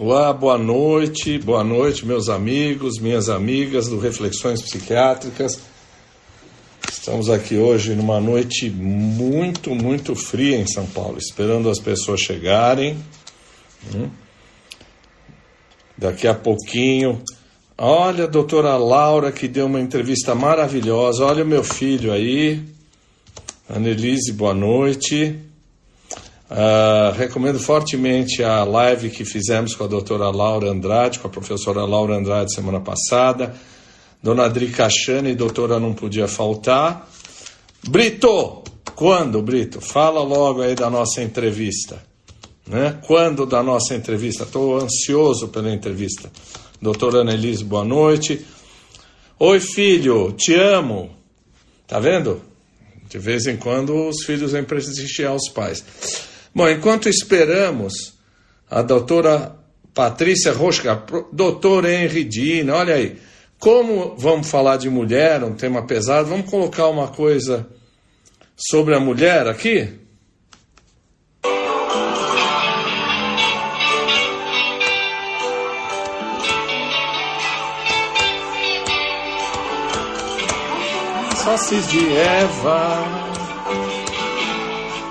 Olá, boa noite, boa noite, meus amigos, minhas amigas do Reflexões Psiquiátricas. Estamos aqui hoje numa noite muito, muito fria em São Paulo, esperando as pessoas chegarem. Hum? Daqui a pouquinho. Olha a doutora Laura que deu uma entrevista maravilhosa. Olha o meu filho aí. Annelise, boa noite. Uh, recomendo fortemente a live que fizemos com a doutora Laura Andrade, com a professora Laura Andrade semana passada. Dona Adri Cachane, doutora, não podia faltar. Brito, quando, Brito? Fala logo aí da nossa entrevista. Né? Quando da nossa entrevista? Estou ansioso pela entrevista. Doutora Annelise, boa noite. Oi, filho, te amo. Tá vendo? De vez em quando os filhos vêm prestigiar os pais. Bom, enquanto esperamos a doutora Patrícia Rosca, doutora Henry Dina, olha aí, como vamos falar de mulher, um tema pesado, vamos colocar uma coisa sobre a mulher aqui? Sócios de Eva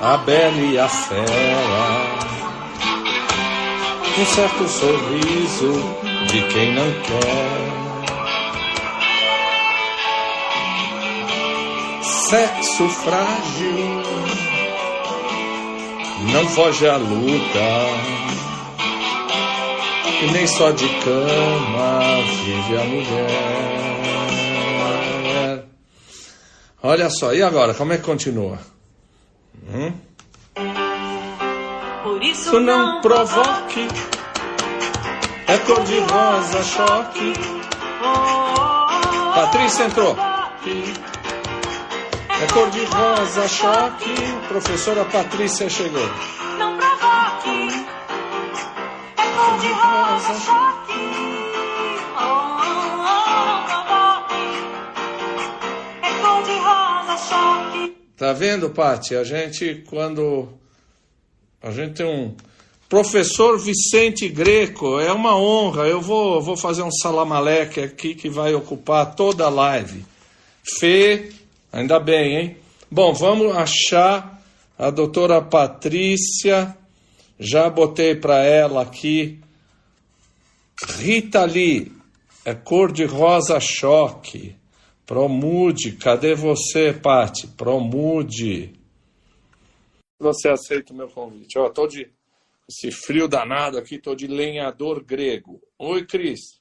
a bela e a fera. Um certo sorriso de quem não quer. Sexo frágil, não foge à luta. E nem só de cama vive a mulher. Olha só, e agora, como é que continua? Hum? Por isso não provoque, é cor de rosa choque. Patrícia entrou. É cor de rosa choque. Professora Patrícia chegou. Não provoque, é cor de rosa choque. É cor de rosa choque. Tá vendo, Pati? A gente, quando. A gente tem um. Professor Vicente Greco, é uma honra. Eu vou, vou fazer um salamaleque aqui que vai ocupar toda a live. Fê, ainda bem, hein? Bom, vamos achar a doutora Patrícia. Já botei para ela aqui. Rita Lee, é cor de rosa choque. Promude, cadê você, Pati? Promude. Você aceita o meu convite? Ó, tô de esse frio danado aqui, tô de lenhador grego. Oi, Cris.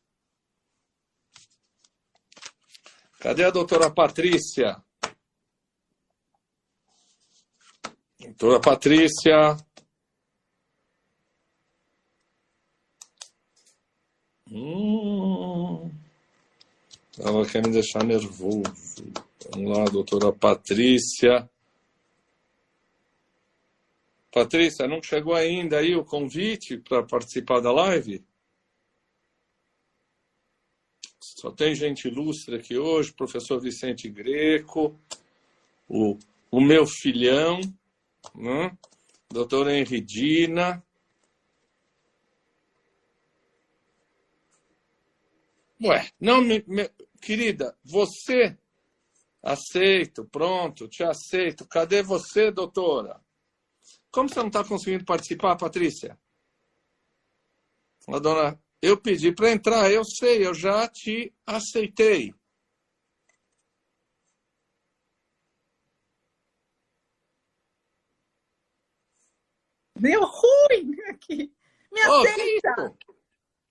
Cadê a doutora Patrícia? Doutora Patrícia. Hum. Ela quer me deixar nervoso. Vamos lá, doutora Patrícia. Patrícia, não chegou ainda aí o convite para participar da live? Só tem gente ilustre aqui hoje, professor Vicente Greco, o, o meu filhão, né? doutora Henridina. Ué, não me, me, Querida, você aceito, pronto, te aceito. Cadê você, doutora? Como você não está conseguindo participar, Patrícia? A dona, eu pedi para entrar, eu sei, eu já te aceitei. Deu ruim aqui. Me aceita.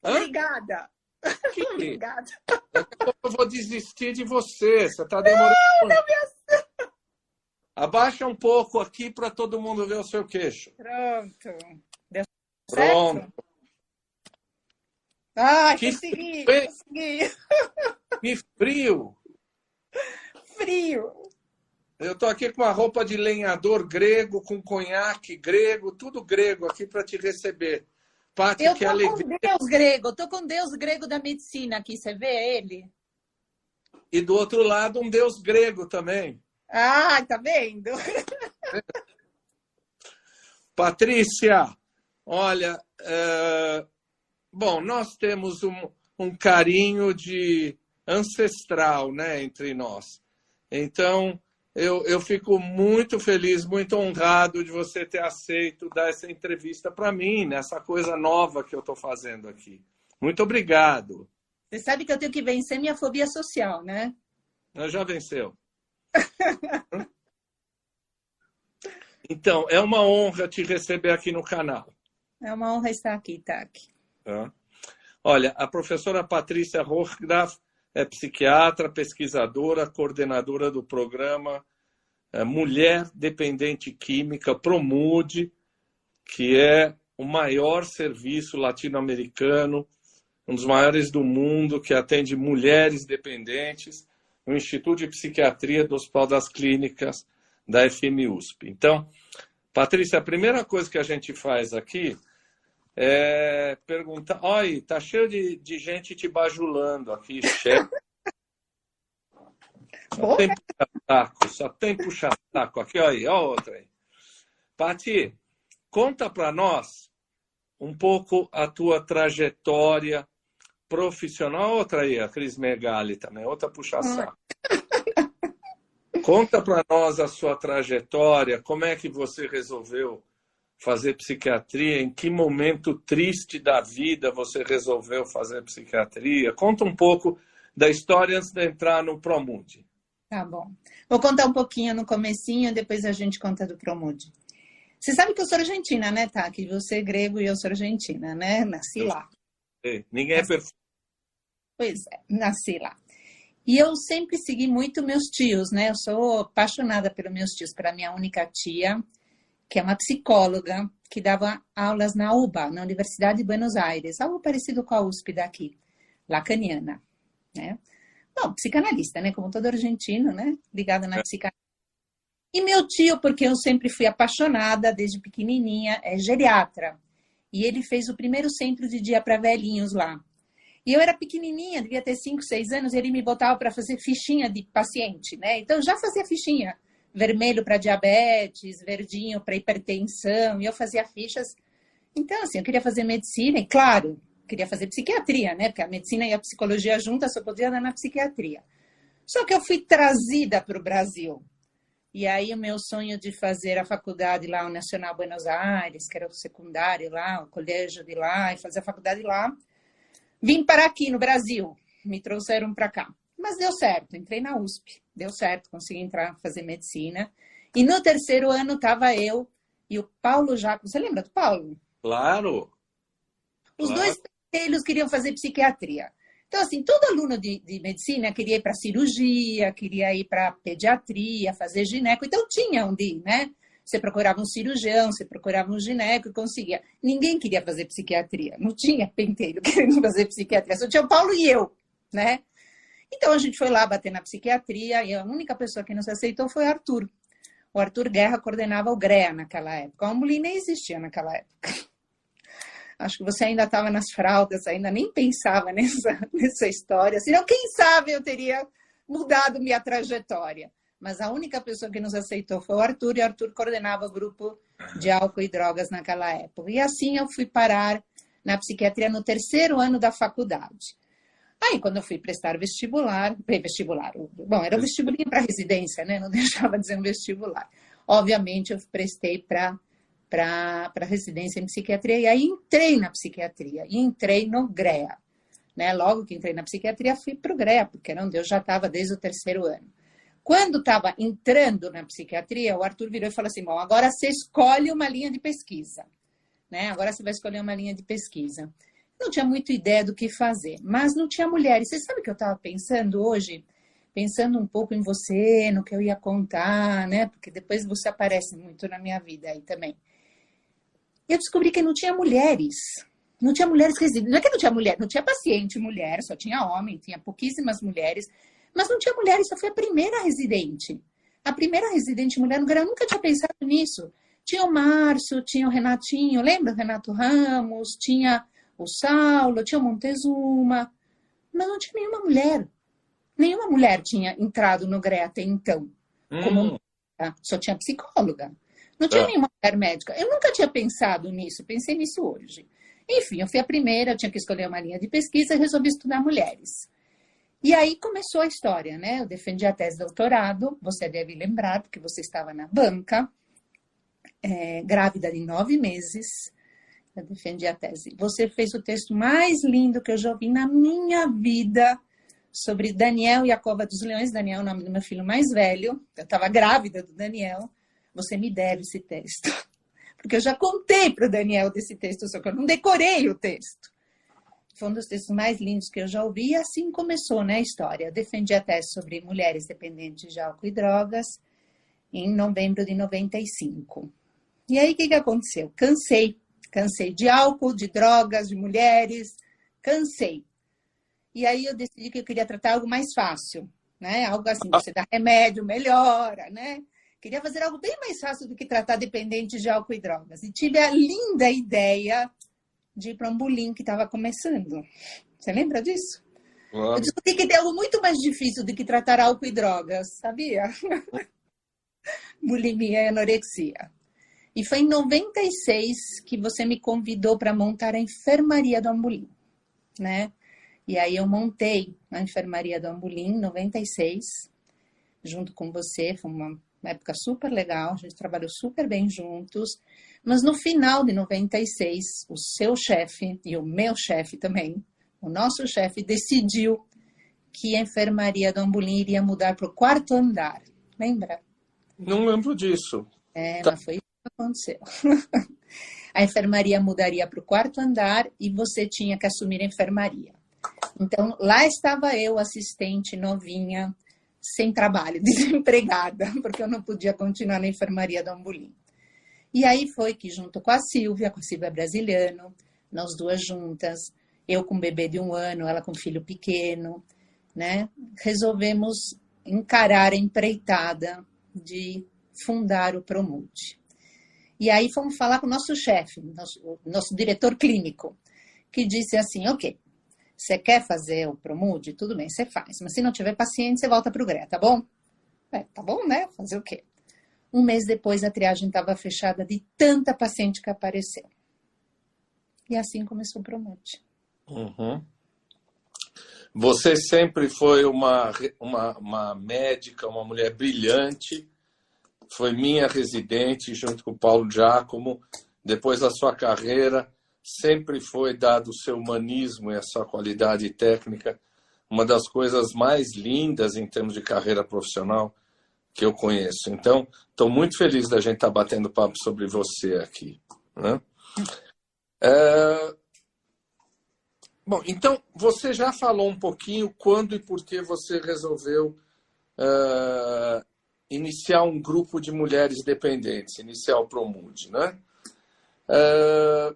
Oh, Obrigada. Que... Obrigada. Eu vou desistir de você. Você está demorando. Não, não me Abaixa um pouco aqui para todo mundo ver o seu queixo. Pronto. Deu Pronto. certo? Ai, Que consegui, frio. consegui. Que frio! Frio. Eu estou aqui com a roupa de lenhador grego, com conhaque grego, tudo grego aqui para te receber. Pati, Eu que tô alegria. com Deus grego, eu tô com Deus grego da medicina aqui, você vê ele? E do outro lado, um deus grego também. Ah, tá vendo? Patrícia, olha, é, bom, nós temos um, um carinho de ancestral, né, entre nós. Então, eu, eu fico muito feliz, muito honrado de você ter aceito dar essa entrevista para mim, nessa coisa nova que eu estou fazendo aqui. Muito obrigado. Você sabe que eu tenho que vencer minha fobia social, né? Já venceu. Então, é uma honra te receber aqui no canal. É uma honra estar aqui, Tak. Tá? Olha, a professora Patrícia Hochgraf é psiquiatra, pesquisadora, coordenadora do programa é, Mulher Dependente Química, Promude, que é o maior serviço latino-americano, um dos maiores do mundo, que atende mulheres dependentes no Instituto de Psiquiatria do Hospital das Clínicas da FMUSP. Então, Patrícia, a primeira coisa que a gente faz aqui é perguntar. Olha, tá cheio de, de gente te bajulando aqui, chefe. Só tem puxa-saco, só tem puxa-saco aqui, olha aí, olha outra aí. Pati, conta para nós um pouco a tua trajetória profissional. Outra aí, a Cris Megali também, outra puxa-saco. Conta para nós a sua trajetória, como é que você resolveu fazer psiquiatria, em que momento triste da vida você resolveu fazer psiquiatria. Conta um pouco da história antes de entrar no Promude. Tá bom. Vou contar um pouquinho no comecinho, depois a gente conta do Promude. Você sabe que eu sou argentina, né, tá? Que você é grego e eu sou argentina, né? Nasci lá. Ninguém é perfeito. Pois é, nasci lá. E eu sempre segui muito meus tios, né? Eu sou apaixonada pelos meus tios, pela minha única tia, que é uma psicóloga que dava aulas na UBA, na Universidade de Buenos Aires, algo parecido com a USP daqui, lacaniana, né? Bom, psicanalista, né? Como todo argentino, né? Ligado na psicanálise. E meu tio, porque eu sempre fui apaixonada desde pequenininha, é geriatra. E ele fez o primeiro centro de dia para velhinhos lá. E eu era pequenininha, devia ter 5, 6 anos, e ele me botava para fazer fichinha de paciente, né? Então eu já fazia fichinha vermelho para diabetes, verdinho para hipertensão, e eu fazia fichas. Então, assim, eu queria fazer medicina, e claro, queria fazer psiquiatria, né? Porque a medicina e a psicologia juntas só podia dar na psiquiatria. Só que eu fui trazida para o Brasil. E aí o meu sonho de fazer a faculdade lá, o Nacional Buenos Aires, que era o secundário lá, o colégio de lá, e fazer a faculdade lá, vim para aqui no Brasil. Me trouxeram para cá. Mas deu certo, entrei na USP, deu certo, consegui entrar, fazer medicina. E no terceiro ano estava eu e o Paulo Jaco. Você lembra do Paulo? Claro. Os claro. dois eles queriam fazer psiquiatria. Então, assim, todo aluno de, de medicina queria ir para cirurgia, queria ir para pediatria, fazer gineco. Então, tinha onde ir, né? Você procurava um cirurgião, você procurava um gineco e conseguia. Ninguém queria fazer psiquiatria. Não tinha penteiro querendo fazer psiquiatria. Só tinha o Paulo e eu, né? Então a gente foi lá bater na psiquiatria e a única pessoa que nos aceitou foi o Arthur. O Arthur Guerra coordenava o GREA naquela época. A Ambuli nem existia naquela época. Acho que você ainda estava nas fraldas, ainda nem pensava nessa, nessa história. Senão, quem sabe eu teria mudado minha trajetória. Mas a única pessoa que nos aceitou foi o Arthur, e o Arthur coordenava o grupo de álcool e drogas naquela época. E assim eu fui parar na psiquiatria no terceiro ano da faculdade. Aí, quando eu fui prestar vestibular, vestibular, bom, era um vestibulinho para residência, né? Não deixava de ser um vestibular. Obviamente, eu prestei para para residência em psiquiatria e aí entrei na psiquiatria e entrei no GREA. Né? Logo que entrei na psiquiatria, fui para o GREA, porque era onde eu já estava desde o terceiro ano. Quando estava entrando na psiquiatria, o Arthur virou e falou assim: Bom, agora você escolhe uma linha de pesquisa. Né? Agora você vai escolher uma linha de pesquisa não tinha muita ideia do que fazer, mas não tinha mulheres. Você sabe o que eu estava pensando hoje? Pensando um pouco em você, no que eu ia contar, né? Porque depois você aparece muito na minha vida aí também. Eu descobri que não tinha mulheres. Não tinha mulheres residentes. Não é que não tinha mulher, não tinha paciente mulher, só tinha homem, tinha pouquíssimas mulheres. Mas não tinha mulheres, só foi a primeira residente. A primeira residente mulher no eu nunca tinha pensado nisso. Tinha o Márcio, tinha o Renatinho, lembra o Renato Ramos? Tinha o Saulo, tinha o Montezuma, mas não tinha nenhuma mulher. Nenhuma mulher tinha entrado no GRE até então. Hum. Como, só tinha psicóloga. Não tinha Ah. nenhuma mulher médica. Eu nunca tinha pensado nisso, pensei nisso hoje. Enfim, eu fui a primeira, eu tinha que escolher uma linha de pesquisa e resolvi estudar mulheres. E aí começou a história, né? Eu defendi a tese de doutorado, você deve lembrar, porque você estava na banca, é, grávida de nove meses, eu defendi a tese. Você fez o texto mais lindo que eu já ouvi na minha vida sobre Daniel e a Cova dos Leões. Daniel é o nome do meu filho mais velho. Eu estava grávida do Daniel. Você me deve esse texto. Porque eu já contei para o Daniel desse texto, só que eu não decorei o texto. Foi um dos textos mais lindos que eu já ouvi, e assim começou né, a história. Eu defendi a tese sobre mulheres dependentes de álcool e drogas em novembro de 95. E aí, o que, que aconteceu? Cansei Cansei de álcool, de drogas, de mulheres, cansei. E aí eu decidi que eu queria tratar algo mais fácil, né? Algo assim, você dá remédio, melhora, né? Queria fazer algo bem mais fácil do que tratar dependentes de álcool e drogas. E tive a linda ideia de ir para um bulim que estava começando. Você lembra disso? Claro. Eu descobri que tem algo muito mais difícil do que tratar álcool e drogas, sabia? Bulimia e anorexia. E foi em 96 que você me convidou para montar a enfermaria do Ambulim, né? E aí eu montei a enfermaria do Ambulim em 96, junto com você, foi uma época super legal, a gente trabalhou super bem juntos. Mas no final de 96, o seu chefe e o meu chefe também, o nosso chefe decidiu que a enfermaria do Ambulim iria mudar para o quarto andar. Lembra? Não lembro disso. É, tá. mas foi aconteceu. a enfermaria mudaria para o quarto andar e você tinha que assumir a enfermaria. Então, lá estava eu, assistente novinha, sem trabalho, desempregada, porque eu não podia continuar na enfermaria do Ambulim. E aí foi que, junto com a Silvia, com a Silvia Brasiliano, nós duas juntas, eu com um bebê de um ano, ela com um filho pequeno, né, resolvemos encarar a empreitada de fundar o Promude. E aí fomos falar com o nosso chefe, nosso, nosso diretor clínico, que disse assim: ok, você quer fazer o Promude? Tudo bem, você faz. Mas se não tiver paciente, você volta para o GRE, tá bom? É, tá bom, né? Fazer o quê? Um mês depois, a triagem estava fechada de tanta paciente que apareceu. E assim começou o Promude. Uhum. Você sempre foi uma, uma, uma médica, uma mulher brilhante, foi minha residente junto com o Paulo Giacomo. Depois da sua carreira, sempre foi dado o seu humanismo e a sua qualidade técnica, uma das coisas mais lindas em termos de carreira profissional que eu conheço. Então, estou muito feliz da gente estar tá batendo papo sobre você aqui. Né? É... Bom, então, você já falou um pouquinho quando e por que você resolveu uh, iniciar um grupo de mulheres dependentes, iniciar o Promude, né? É...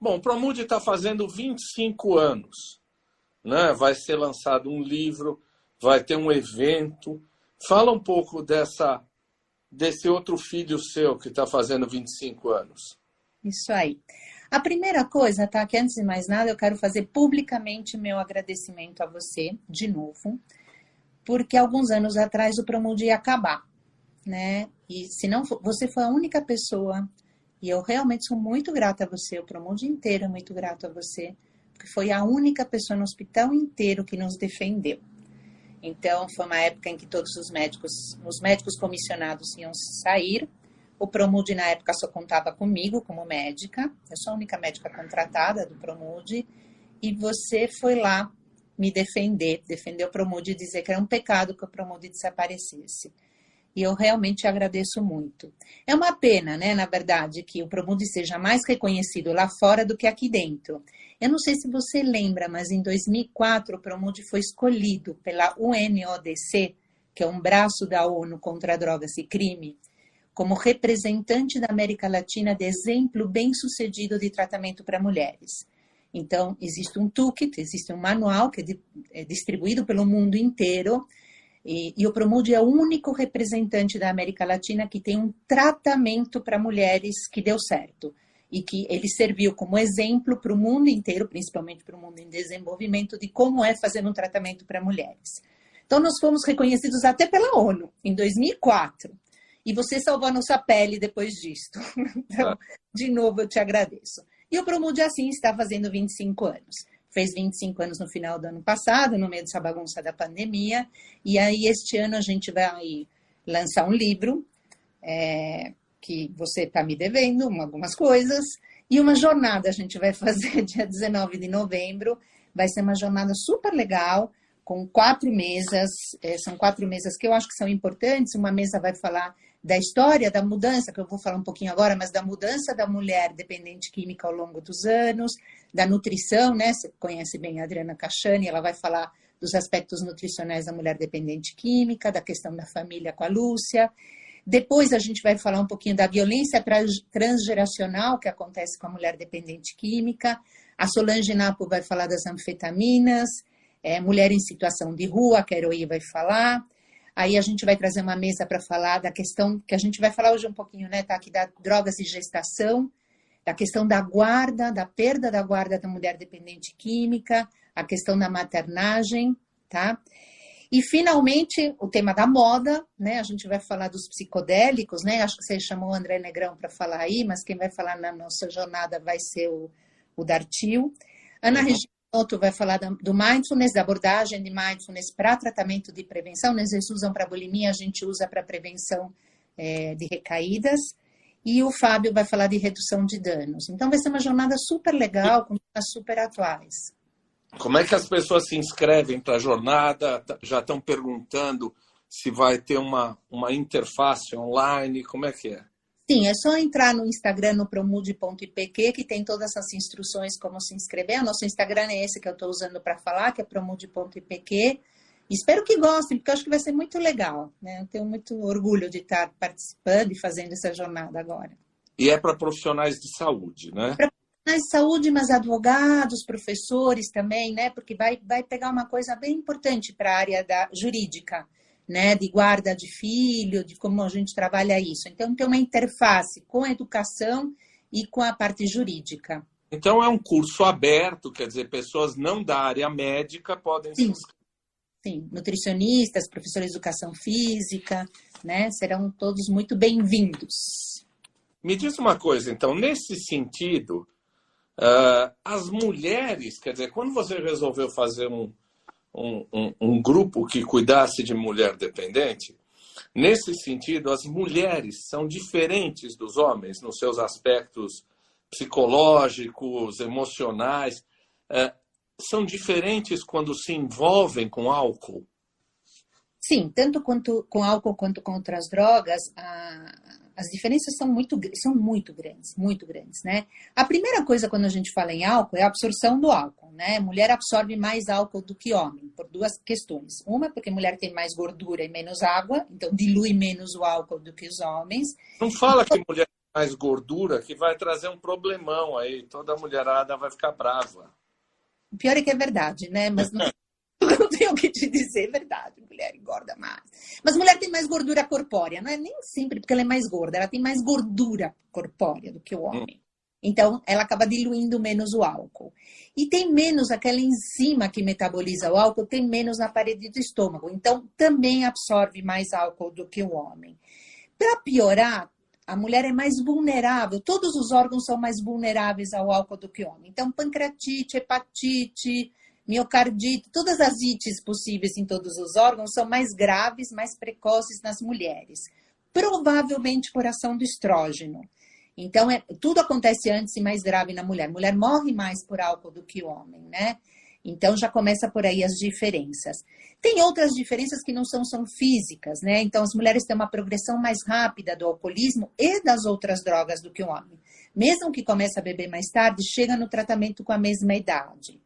Bom, o Promude está fazendo 25 anos, né? Vai ser lançado um livro, vai ter um evento. Fala um pouco dessa desse outro filho seu que está fazendo 25 anos. Isso aí. A primeira coisa, tá? Que antes de mais nada, eu quero fazer publicamente meu agradecimento a você, de novo, porque alguns anos atrás o Promude ia acabar, né? E se não você foi a única pessoa, e eu realmente sou muito grata a você, o Promude inteiro é muito grato a você, porque foi a única pessoa no hospital inteiro que nos defendeu. Então, foi uma época em que todos os médicos, os médicos comissionados iam sair. O Promude, na época, só contava comigo como médica. Eu sou a única médica contratada do Promude. E você foi lá me defender, defender o Promude e dizer que era um pecado que o Promude desaparecesse. E eu realmente agradeço muito. É uma pena, né, na verdade, que o Promude seja mais reconhecido lá fora do que aqui dentro. Eu não sei se você lembra, mas em 2004 o Promude foi escolhido pela UNODC, que é um braço da ONU contra drogas e crime, como representante da América Latina de exemplo bem-sucedido de tratamento para mulheres. Então, existe um toolkit, existe um manual que é, é distribuído pelo mundo inteiro, e, e, o Promude é o único representante da América Latina que tem um tratamento para mulheres que deu certo. E que ele serviu como exemplo para o mundo inteiro, principalmente para o mundo em desenvolvimento, de como é fazer um tratamento para mulheres. Então, nós fomos reconhecidos até pela ONU, em 2004. E você salvou a nossa pele depois disto. Então, de novo, eu te agradeço. E o Promude Assim está fazendo 25 anos. Fez 25 anos no final do ano passado, no meio dessa bagunça da pandemia. E aí, este ano, a gente vai lançar um livro é, que você está me devendo, algumas coisas. E uma jornada a gente vai fazer dia 19 de novembro. Vai ser uma jornada super legal, com quatro mesas. É, são quatro mesas que eu acho que são importantes. Uma mesa vai falar da história da mudança, que eu vou falar um pouquinho agora, mas da mudança da mulher dependente química ao longo dos anos, da nutrição, né? Você conhece bem a Adriana Cachani, ela vai falar dos aspectos nutricionais da mulher dependente química, da questão da família com a Lúcia. Depois a gente vai falar um pouquinho da violência transgeracional que acontece com a mulher dependente química. A Solange Napo vai falar das anfetaminas, é, mulher em situação de rua, que a Heroí vai falar. Aí a gente vai trazer uma mesa para falar da questão que a gente vai falar hoje um pouquinho, né, tá? Aqui da drogas e gestação, da questão da guarda, da perda da guarda da mulher dependente química, a questão da maternagem, tá? E finalmente o tema da moda, né? A gente vai falar dos psicodélicos, né? Acho que você chamou o André Negrão para falar aí, mas quem vai falar na nossa jornada vai ser o, o Dartil. Ana uhum. Regina Outro vai falar do mindfulness, da abordagem de mindfulness para tratamento de prevenção. Né? Eles usam para bulimia, a gente usa para prevenção é, de recaídas. E o Fábio vai falar de redução de danos. Então vai ser uma jornada super legal, com temas super atuais. Como é que as pessoas se inscrevem para a jornada? Já estão perguntando se vai ter uma, uma interface online, como é que é? Sim, é só entrar no Instagram, no promude.ipq, que tem todas essas instruções como se inscrever. O nosso Instagram é esse que eu estou usando para falar, que é promude.ipq. Espero que gostem, porque eu acho que vai ser muito legal. Né? Eu tenho muito orgulho de estar participando e fazendo essa jornada agora. E é para profissionais de saúde, né? Para profissionais de saúde, mas advogados, professores também, né? Porque vai, vai pegar uma coisa bem importante para a área da jurídica né, de guarda de filho, de como a gente trabalha isso. Então, tem uma interface com a educação e com a parte jurídica. Então, é um curso aberto, quer dizer, pessoas não da área médica podem Sim. se inscrever. Sim, nutricionistas, professores de educação física, né, serão todos muito bem-vindos. Me diz uma coisa, então, nesse sentido, uh, as mulheres, quer dizer, quando você resolveu fazer um, um, um, um grupo que cuidasse de mulher dependente, nesse sentido, as mulheres são diferentes dos homens nos seus aspectos psicológicos, emocionais. É, são diferentes quando se envolvem com álcool? Sim, tanto quanto com álcool quanto com outras drogas, a, as diferenças são muito, são muito grandes, muito grandes, né? A primeira coisa quando a gente fala em álcool é a absorção do álcool, né? Mulher absorve mais álcool do que homem, por duas questões. Uma, porque mulher tem mais gordura e menos água, então dilui menos o álcool do que os homens. Não fala que mulher tem mais gordura, que vai trazer um problemão aí, toda mulherada vai ficar brava. O pior é que é verdade, né? Mas não não tenho o que te dizer, é verdade, mulher engorda mais. Mas mulher tem mais gordura corpórea, não é nem sempre porque ela é mais gorda, ela tem mais gordura corpórea do que o homem. Então, ela acaba diluindo menos o álcool. E tem menos aquela enzima que metaboliza o álcool, tem menos na parede do estômago. Então, também absorve mais álcool do que o homem. Para piorar, a mulher é mais vulnerável, todos os órgãos são mais vulneráveis ao álcool do que o homem. Então, pancreatite, hepatite, miocardite, todas as ites possíveis em todos os órgãos são mais graves, mais precoces nas mulheres, provavelmente por ação do estrógeno. Então, é, tudo acontece antes e mais grave na mulher. Mulher morre mais por álcool do que o homem, né? Então, já começa por aí as diferenças. Tem outras diferenças que não são, são físicas, né? Então, as mulheres têm uma progressão mais rápida do alcoolismo e das outras drogas do que o homem. Mesmo que comece a beber mais tarde, chega no tratamento com a mesma idade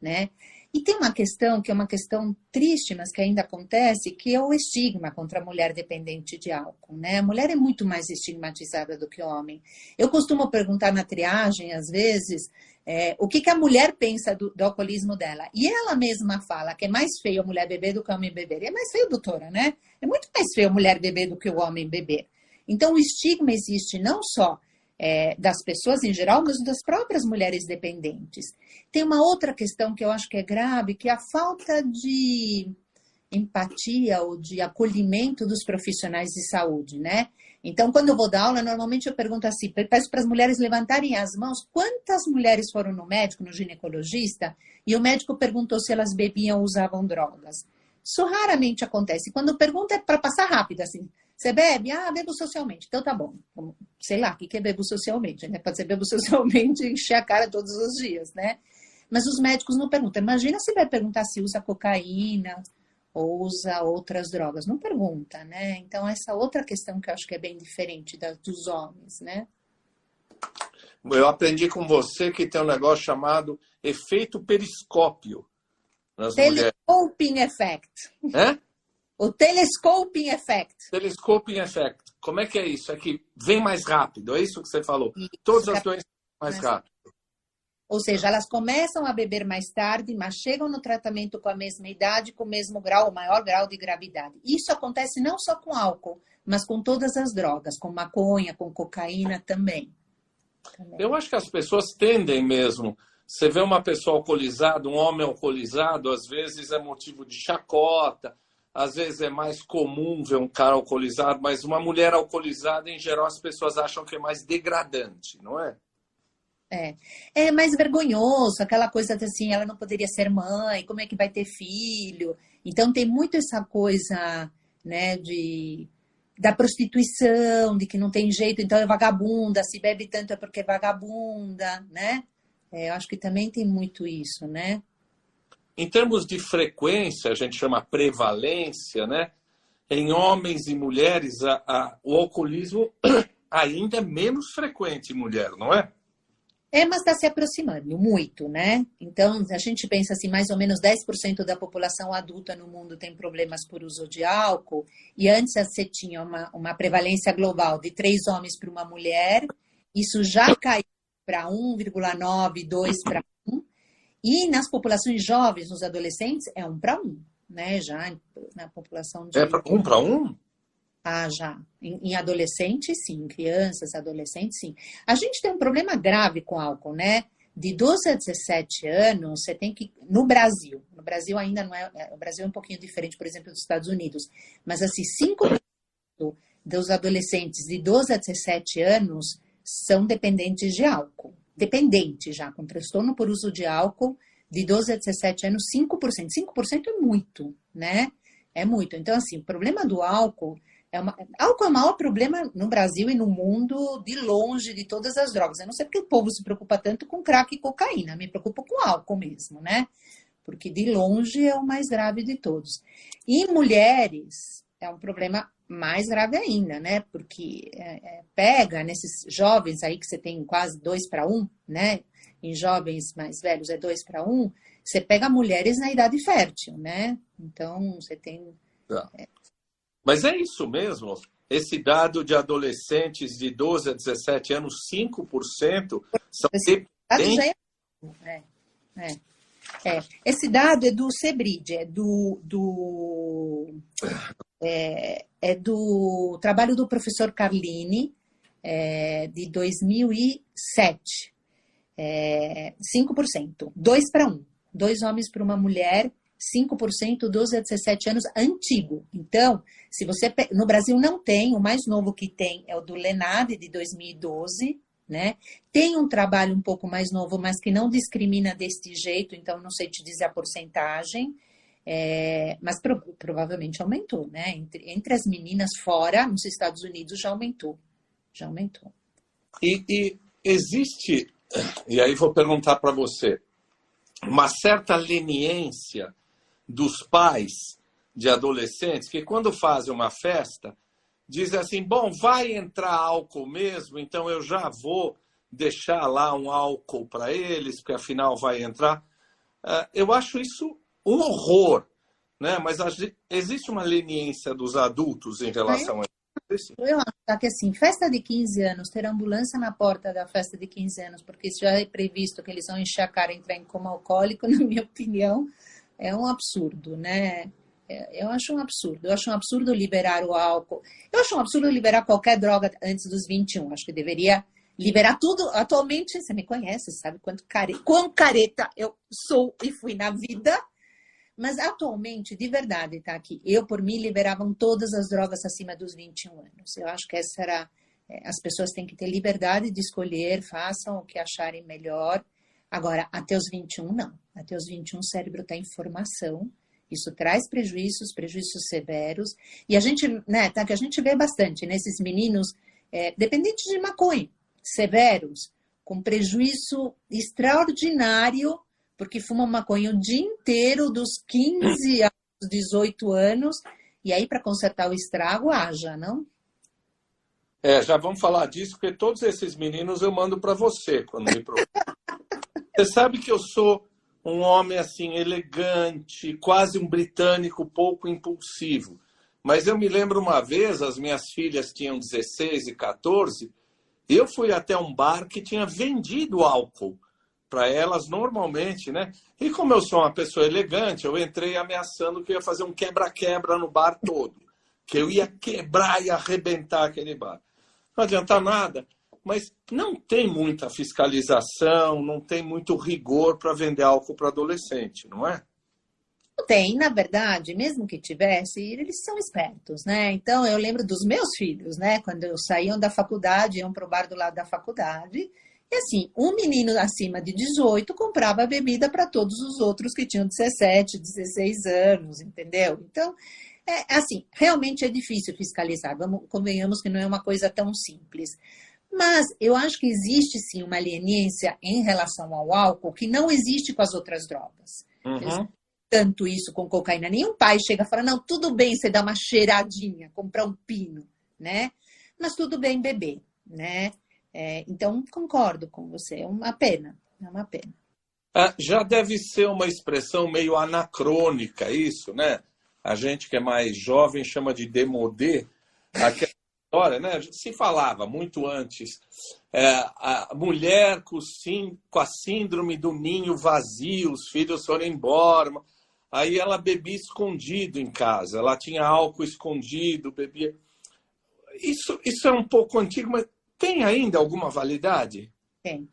né? E tem uma questão que é uma questão triste, mas que ainda acontece, que é o estigma contra a mulher dependente de álcool, né? A mulher é muito mais estigmatizada do que o homem. Eu costumo perguntar na triagem, às vezes, é, o que, que a mulher pensa do, do, alcoolismo dela. E ela mesma fala que é mais feio a mulher beber do que o homem beber. E é mais feio, doutora, né? É muito mais feio a mulher beber do que o homem beber. Então, o estigma existe não só é, das pessoas em geral, mas das próprias mulheres dependentes. Tem uma outra questão que eu acho que é grave, que é a falta de empatia ou de acolhimento dos profissionais de saúde, né? Então, quando eu vou dar aula, normalmente eu pergunto assim, peço para as mulheres levantarem as mãos, quantas mulheres foram no médico, no ginecologista, e o médico perguntou se elas bebiam ou usavam drogas. Isso raramente acontece. Quando pergunta é para passar rápido, assim, você bebe? Ah, bebo socialmente. Então tá bom. Sei lá, o que é bebo socialmente, né? Pode ser bebo socialmente e encher a cara todos os dias, né? Mas os médicos não perguntam. Imagina se vai perguntar se usa cocaína, ou usa outras drogas. Não pergunta, né? Então, essa outra questão que eu acho que é bem diferente da, dos homens, né? Eu aprendi com você que tem um negócio chamado efeito periscópio nas Telescoping mulheres. effect. É? O telescoping effect. Telescoping effect. Como é que é isso? É que vem mais rápido, é isso que você falou? Isso, Todas as doenças mais rápido. Ou seja, elas começam a beber mais tarde, mas chegam no tratamento com a mesma idade, com o mesmo grau, o maior grau de gravidade. Isso acontece não só com álcool, mas com todas as drogas, com maconha, com cocaína também. também. Eu acho que as pessoas tendem mesmo. Você vê uma pessoa alcoolizada, um homem alcoolizado, às vezes é motivo de chacota, às vezes é mais comum ver um cara alcoolizado, mas uma mulher alcoolizada, em geral, as pessoas acham que é mais degradante, não é? É. é mais vergonhoso, aquela coisa assim, ela não poderia ser mãe, como é que vai ter filho? Então tem muito essa coisa, né, de da prostituição, de que não tem jeito, então é vagabunda, se bebe tanto é porque é vagabunda, né? É, eu acho que também tem muito isso, né? Em termos de frequência, a gente chama prevalência, né? Em homens e mulheres, a, a, o alcoolismo ainda é menos frequente em mulher, não é? É, mas está se aproximando muito, né? Então, a gente pensa assim, mais ou menos 10% da população adulta no mundo tem problemas por uso de álcool, e antes você tinha uma, uma prevalência global de três homens para uma mulher, isso já caiu para 1,9, 2 para 1, e nas populações jovens, nos adolescentes, é 1 para 1, né? Já na população de... É 1 para 1? Ah, já. Em, em adolescentes, sim. Crianças, adolescentes, sim. A gente tem um problema grave com álcool, né? De 12 a 17 anos, você tem que. No Brasil, no Brasil ainda não é. é o Brasil é um pouquinho diferente, por exemplo, dos Estados Unidos. Mas, assim, 5% dos adolescentes de 12 a 17 anos são dependentes de álcool. Dependentes já, com transtorno por uso de álcool, de 12 a 17 anos, 5%. 5% é muito, né? É muito. Então, assim, o problema do álcool é uma, álcool é o maior problema no Brasil e no mundo, de longe, de todas as drogas. Eu não sei porque o povo se preocupa tanto com crack e cocaína, me preocupa com álcool mesmo, né? Porque de longe é o mais grave de todos. E mulheres é um problema mais grave ainda, né? Porque é, é, pega nesses jovens aí que você tem quase dois para um, né? Em jovens mais velhos é dois para um, você pega mulheres na idade fértil, né? Então você tem. Tá. É, mas é isso mesmo. Esse dado de adolescentes de 12 a 17 anos, 5% são Esse dado já é... É, é, é. Esse dado é do Sebrid, é do, do, é, é do trabalho do professor Carlini, é, de 2007. É, 5%, 2 para 1. Dois homens para uma mulher 5% 12 a 17 anos antigo. Então, se você no Brasil não tem, o mais novo que tem é o do Lenade de 2012, né? Tem um trabalho um pouco mais novo, mas que não discrimina deste jeito, então não sei te dizer a porcentagem. É, mas pro, provavelmente aumentou, né? Entre, entre as meninas fora, nos Estados Unidos já aumentou. Já aumentou. E, e existe, e aí vou perguntar para você, uma certa leniência dos pais de adolescentes que, quando fazem uma festa, dizem assim: bom, vai entrar álcool mesmo, então eu já vou deixar lá um álcool para eles, porque afinal vai entrar. Uh, eu acho isso um horror, né? mas existe uma leniência dos adultos em relação a isso. Eu acho que assim, festa de 15 anos, ter ambulância na porta da festa de 15 anos, porque isso já é previsto que eles vão encher a cara e entrar em coma alcoólico, na minha opinião, é um absurdo, né? É, eu acho um absurdo. Eu acho um absurdo liberar o álcool. Eu acho um absurdo liberar qualquer droga antes dos 21. Acho que deveria liberar tudo. Atualmente, você me conhece, sabe quanto care... quão careta eu sou e fui na vida. Mas atualmente, de verdade, tá aqui. Eu, por mim, liberavam todas as drogas acima dos 21 anos. Eu acho que essa era. é, As pessoas têm que ter liberdade de escolher, façam o que acharem melhor. Agora, até os 21, não. Até os 21, o cérebro está em formação. Isso traz prejuízos, prejuízos severos. E a gente, né, tá, que a gente vê bastante nesses meninos é, dependentes de maconha, severos, com prejuízo extraordinário, porque fumam maconha o dia inteiro, dos 15 aos 18 anos, e aí para consertar o estrago, haja, não? É, já vamos falar disso, porque todos esses meninos eu mando para você quando me procuram. Você sabe que eu sou um homem assim elegante, quase um britânico pouco impulsivo. Mas eu me lembro uma vez, as minhas filhas tinham 16 e 14, eu fui até um bar que tinha vendido álcool para elas normalmente, né? E como eu sou uma pessoa elegante, eu entrei ameaçando que eu ia fazer um quebra-quebra no bar todo, que eu ia quebrar e arrebentar aquele bar. Não adianta nada, mas não tem muita fiscalização, não tem muito rigor para vender álcool para adolescente, não é? Tem, na verdade, mesmo que tivesse, eles são espertos, né? Então, eu lembro dos meus filhos, né? Quando saíam da faculdade, iam para o bar do lado da faculdade, e assim, um menino acima de 18 comprava bebida para todos os outros que tinham 17, 16 anos, entendeu? Então, é assim, realmente é difícil fiscalizar. Vamos, convenhamos que não é uma coisa tão simples. Mas eu acho que existe sim uma leniência em relação ao álcool que não existe com as outras drogas. Uhum. Tanto isso com cocaína. Nenhum pai chega e fala, não, tudo bem você dar uma cheiradinha, comprar um pino, né? Mas tudo bem beber, né? É, então, concordo com você. É uma pena, é uma pena. Ah, já deve ser uma expressão meio anacrônica isso, né? A gente que é mais jovem chama de demodê. Aquela história, né? Se falava muito antes. É, a mulher com, sim, com a síndrome do ninho vazio, os filhos foram embora. Aí ela bebia escondido em casa. Ela tinha álcool escondido, bebia. Isso, isso é um pouco antigo, mas tem ainda alguma validade? Tem.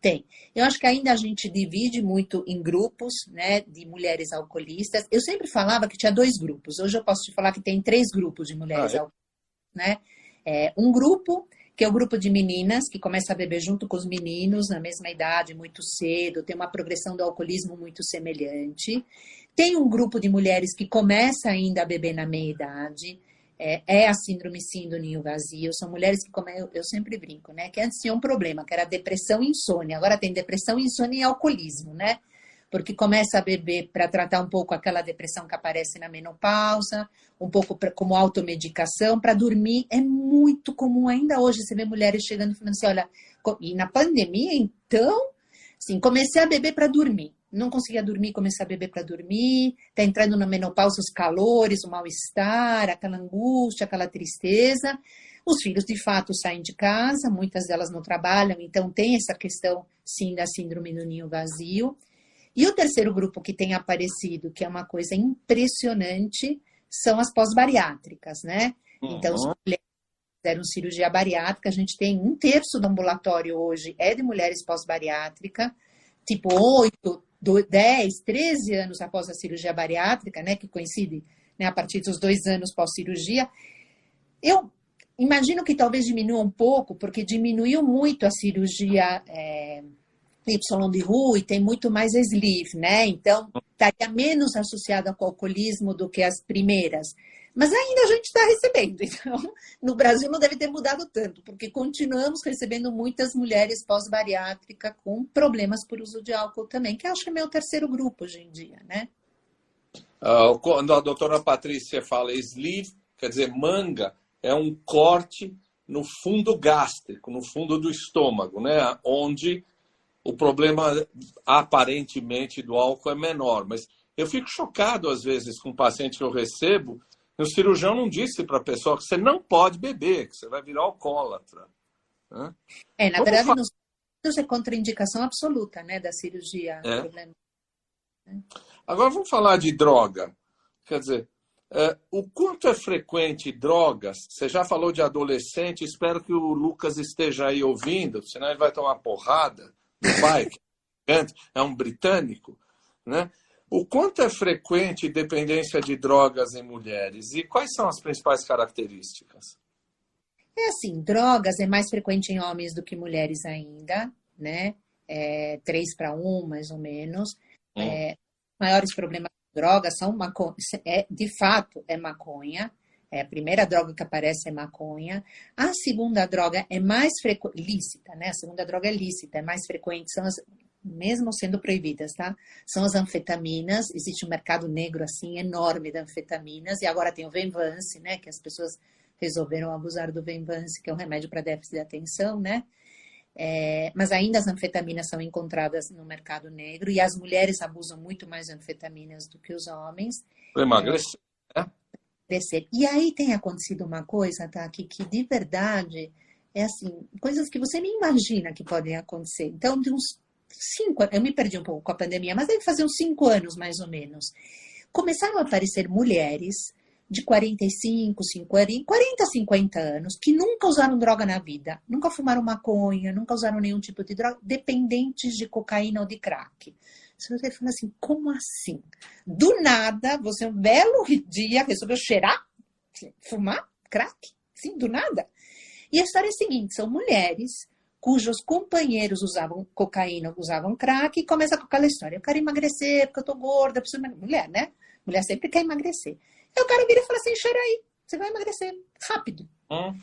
Tem. Eu acho que ainda a gente divide muito em grupos, né, de mulheres alcoolistas. Eu sempre falava que tinha dois grupos. Hoje eu posso te falar que tem três grupos de mulheres Ah, é? alcoolistas, né? É, um grupo que é o grupo de meninas que começa a beber junto com os meninos na mesma idade, muito cedo, tem uma progressão do alcoolismo muito semelhante. Tem um grupo de mulheres que começa ainda a beber na meia idade. É, é a síndrome sim do ninho vazio. São mulheres que, como eu, eu sempre brinco, né? Que antes tinha um problema, que era depressão e insônia. Agora tem depressão, insônia e alcoolismo, né? Porque começa a beber para tratar um pouco aquela depressão que aparece na menopausa, um pouco pra, como automedicação, para dormir. É muito comum ainda hoje. Você vê mulheres chegando falando assim: olha, e na pandemia, então, assim, comecei a beber para dormir. Não conseguia dormir, comecei a beber para dormir. Está entrando na menopausa os calores, o mal-estar, aquela angústia, aquela tristeza. Os filhos, de fato, saem de casa, muitas delas não trabalham, então tem essa questão, sim, da síndrome do ninho vazio. E o terceiro grupo que tem aparecido, que é uma coisa impressionante, são as pós-bariátricas, né? Então, as Uhum. mulheres fizeram cirurgia bariátrica, a gente tem um terço do ambulatório hoje é de mulheres pós-bariátrica, tipo 8, 10, 13 anos após a cirurgia bariátrica, né? Que coincide né, a partir dos dois anos pós-cirurgia. Eu imagino que talvez diminua um pouco, porque diminuiu muito a cirurgia é, Y de Roux e tem muito mais sleeve, né? Então, estaria menos associada com o alcoolismo do que as primeiras. Mas ainda a gente está recebendo. Então, no Brasil não deve ter mudado tanto, porque continuamos recebendo muitas mulheres pós-bariátrica com problemas por uso de álcool também, que acho que é meu terceiro grupo hoje em dia, né? Ah, quando a doutora Patrícia fala sleeve, quer dizer, manga, é um corte no fundo gástrico, no fundo do estômago, né? Onde o problema aparentemente do álcool é menor. Mas eu fico chocado às vezes com um paciente que eu recebo, o cirurgião não disse para a pessoa que você não pode beber, que você vai virar alcoólatra. né? É, na Vamos verdade, fa- nos é contraindicação absoluta, né, da cirurgia. É. Problema. Agora vamos falar de droga. Quer dizer, é, o quanto é frequente drogas? Você já falou de adolescente, espero que o Lucas esteja aí ouvindo, senão ele vai tomar porrada do pai, que é um britânico, né? O quanto é frequente dependência de drogas em mulheres e quais são as principais características? É assim, drogas é mais frequente em homens do que mulheres ainda, né? É, 3 para 1, mais ou menos. Hum. É, maiores problemas com drogas são maconha, é, de fato é maconha. É, a primeira droga que aparece é maconha. A segunda droga é mais frequente, lícita, né? A segunda droga é lícita, é mais frequente, são as, mesmo sendo proibidas, tá? São as anfetaminas. Existe um mercado negro assim enorme de anfetaminas e agora tem o Venvance, né? Que as pessoas resolveram abusar do Venvance, que é um remédio para déficit de atenção, né? É, mas ainda as anfetaminas são encontradas no mercado negro e as mulheres abusam muito mais de anfetaminas do que os homens. Para emagrecer, né? Crescer. E aí tem acontecido uma coisa, tá? Que, que de verdade é assim, coisas que você nem imagina que podem acontecer. Então, de uns cinco eu me perdi um pouco com a pandemia, mas deve fazer uns cinco anos mais ou menos. Começaram a aparecer mulheres de 45, 50, 40, 50 anos que nunca usaram droga na vida, nunca fumaram maconha, nunca usaram nenhum tipo de droga, dependentes de cocaína ou de crack. Você fala assim, como assim? Do nada, você um belo dia resolveu cheirar, fumar crack, sim, do nada. E a história é a seguinte, são mulheres cujos companheiros usavam cocaína, usavam crack, e começa com aquela história, eu quero emagrecer porque eu tô gorda, preciso emagrecer. Mulher, né? Mulher sempre quer emagrecer. Aí o cara vira e fala assim, cheira aí, você vai emagrecer rápido. Hum.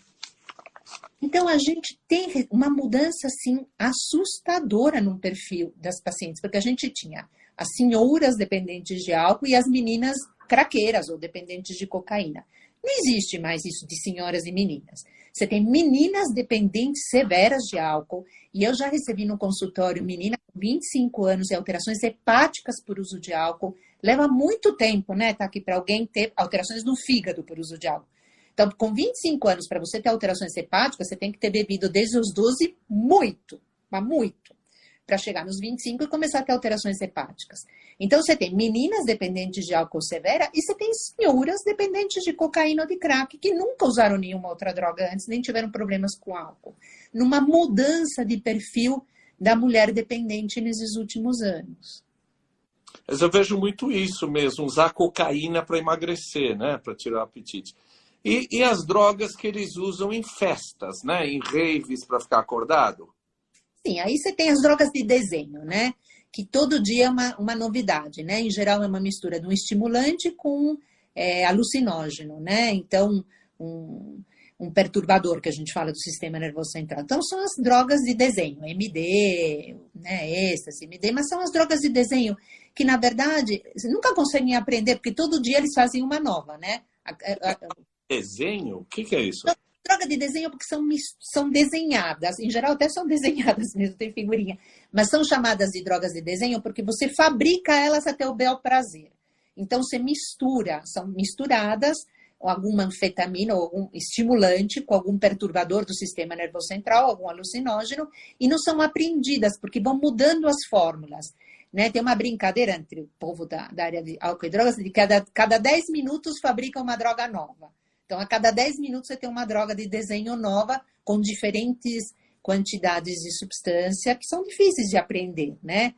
Então, a gente tem uma mudança, assim, assustadora no perfil das pacientes, porque a gente tinha as senhoras dependentes de álcool e as meninas craqueiras ou dependentes de cocaína. Não existe mais isso de senhoras e meninas. Você tem meninas dependentes severas de álcool, e eu já recebi no consultório menina com 25 anos e alterações hepáticas por uso de álcool. Leva muito tempo, né, tá aqui para alguém ter alterações no fígado por uso de álcool. Então, com 25 anos, para você ter alterações hepáticas, você tem que ter bebido desde os 12 muito, mas muito, para chegar nos 25 e começar a ter alterações hepáticas. Então, você tem meninas dependentes de álcool severa e você tem senhoras dependentes de cocaína ou de crack que nunca usaram nenhuma outra droga antes, nem tiveram problemas com álcool. Numa mudança de perfil da mulher dependente nesses últimos anos. Mas eu vejo muito isso mesmo, usar cocaína para emagrecer, né? Para tirar o apetite. E, e, as drogas que eles usam em festas, né? Em raves para ficar acordado? Sim, aí você tem as drogas de desenho, né? Que todo dia é uma, uma novidade, né? Em geral é uma mistura de um estimulante com é, alucinógeno, né? Então, um, um perturbador que a gente fala do sistema nervoso central. Então, são as drogas de desenho, MD, né, êxtase, MD, mas são as drogas de desenho que, na verdade, nunca conseguem aprender, porque todo dia eles fazem uma nova, né? Desenho? O que, que, é isso? Droga de desenho porque são, são desenhadas, em geral até são desenhadas mesmo, tem figurinha, mas são chamadas de drogas de desenho porque você fabrica elas até o bel prazer. Então, você mistura, são misturadas alguma anfetamina ou algum estimulante com algum perturbador do sistema nervoso central, algum alucinógeno, e não são apreendidas, porque vão mudando as fórmulas. Né? Tem uma brincadeira entre o povo da, da área de álcool e drogas, de cada, cada 10 minutos fabrica uma droga nova. Então, a cada 10 minutos você tem uma droga de desenho nova, com diferentes quantidades de substância, que são difíceis de aprender, né?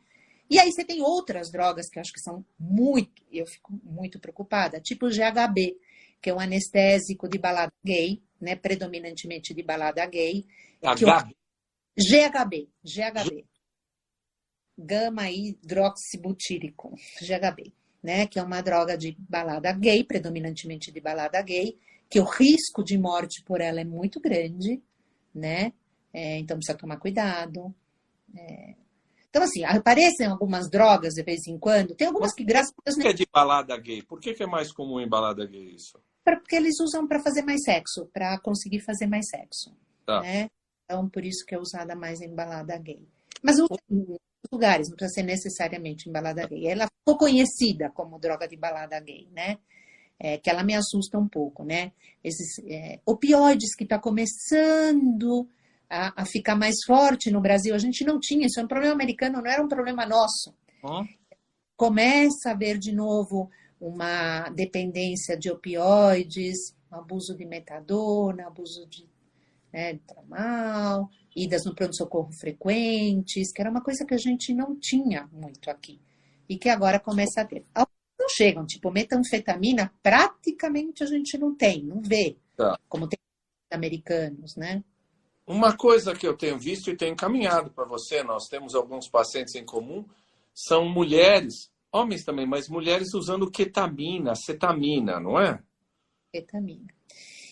E aí você tem outras drogas que eu acho que são muito, eu fico muito preocupada, tipo o GHB, que é um anestésico de balada gay, né, predominantemente de balada gay. HB. GHB, GHB. Gama hidroxibutírico, GHB, né, que é uma droga de balada gay, predominantemente de balada gay, que o risco de morte por ela é muito grande, né? É, então precisa tomar cuidado. É. Então, assim, aparecem algumas drogas de vez em quando. Tem algumas que, graças a Deus. Por que é de balada gay? Por que, que é mais comum em balada gay isso? porque eles usam para fazer mais sexo, para conseguir fazer mais sexo. Tá. Né? Então, por isso que é usada mais em balada gay. Mas em lugares, não precisa ser necessariamente em balada gay. Ela ficou conhecida como droga de balada gay, né? É, que ela me assusta um pouco, né? Esses é, opioides que está começando a, a, ficar mais forte no Brasil, a gente não tinha, isso é um problema americano, não era um problema nosso. Começa a ver de novo uma dependência de opioides, um abuso de metadona, abuso de, né, de tramal, idas no pronto-socorro frequentes, que era uma coisa que a gente não tinha muito aqui. e que agora começa a ter. Não chegam, tipo metanfetamina, praticamente a gente não tem, não vê, Tá. como tem americanos, né? Uma coisa que eu tenho visto e tenho encaminhado para você, nós temos alguns pacientes em comum, são mulheres, homens também, mas mulheres usando ketamina, cetamina, não é? ketamina.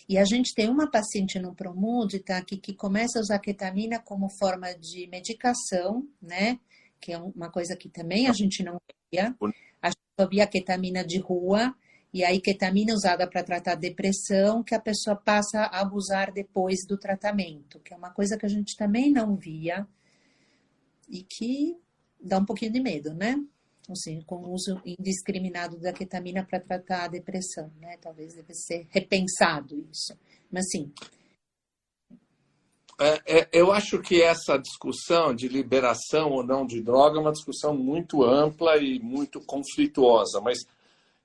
E a gente tem uma paciente no Promude, tá, aqui, que começa a usar ketamina como forma de medicação, né? Que é uma coisa que também a gente não via. Gente só via ketamina de rua, e aí ketamina usada para tratar depressão, que a pessoa passa a abusar depois do tratamento, que é uma coisa que a gente também não via e que dá um pouquinho de medo, né? Assim, com o uso indiscriminado da ketamina para tratar a depressão, né? Talvez deve ser repensado isso. Mas sim, é, eu acho que essa discussão de liberação ou não de droga é uma discussão muito ampla e muito conflituosa, mas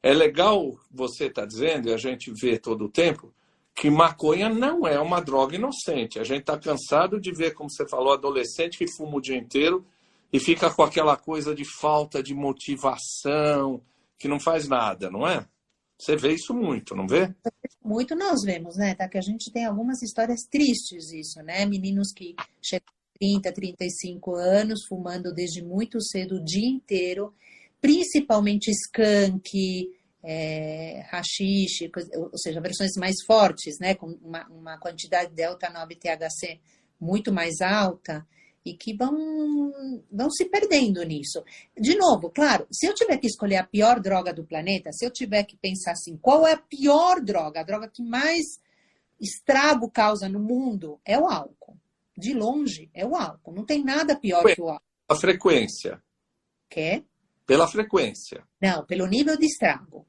é legal você estar dizendo, e a gente vê todo o tempo, que maconha não é uma droga inocente. A gente está cansado de ver, como você falou, adolescente que fuma o dia inteiro e fica com aquela coisa de falta de motivação, que não faz nada, não é? Você vê isso muito, não vê? muito nós vemos, né? Tá? Que a gente tem algumas histórias tristes isso, né? Meninos que chegam a 30, 35 anos, fumando desde muito cedo o dia inteiro, principalmente skunk, é, hashish, ou seja, versões mais fortes, né? Com uma, uma quantidade de delta 9 THC muito mais alta e que vão, vão se perdendo nisso. De novo, claro, se eu tiver que escolher a pior droga do planeta, se eu tiver que pensar assim, qual é a pior droga, a droga que mais estrago causa no mundo, é o álcool. De longe, é o álcool. Não tem nada pior que o álcool. A frequência, Quer? pela frequência. Não, pelo nível de estrago.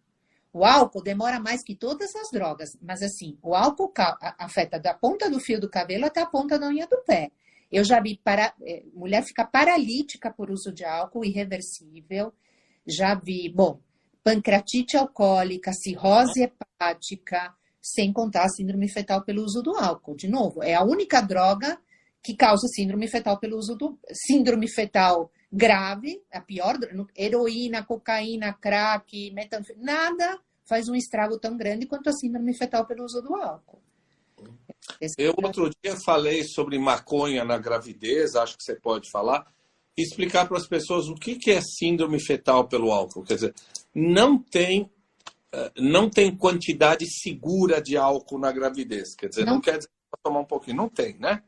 O álcool demora mais que todas as drogas, mas assim, o álcool afeta da ponta do fio do cabelo até a ponta da unha do pé. Eu já vi para, eh, mulher ficar paralítica por uso de álcool, irreversível. Já vi, bom, pancreatite alcoólica, cirrose hepática, sem contar a síndrome fetal pelo uso do álcool. De novo, é a única droga que causa síndrome fetal pelo uso do síndrome fetal grave, a pior, heroína, cocaína, crack, metanfetamina, nada faz um estrago tão grande quanto a síndrome fetal pelo uso do álcool. Eu outro dia falei sobre maconha na gravidez, acho que você pode falar, e explicar para as pessoas o que que é síndrome fetal pelo álcool. Quer dizer, não tem eh, não tem quantidade segura de álcool na gravidez. Quer dizer, não, Não. quer dizer tomar um pouquinho, não tem, né?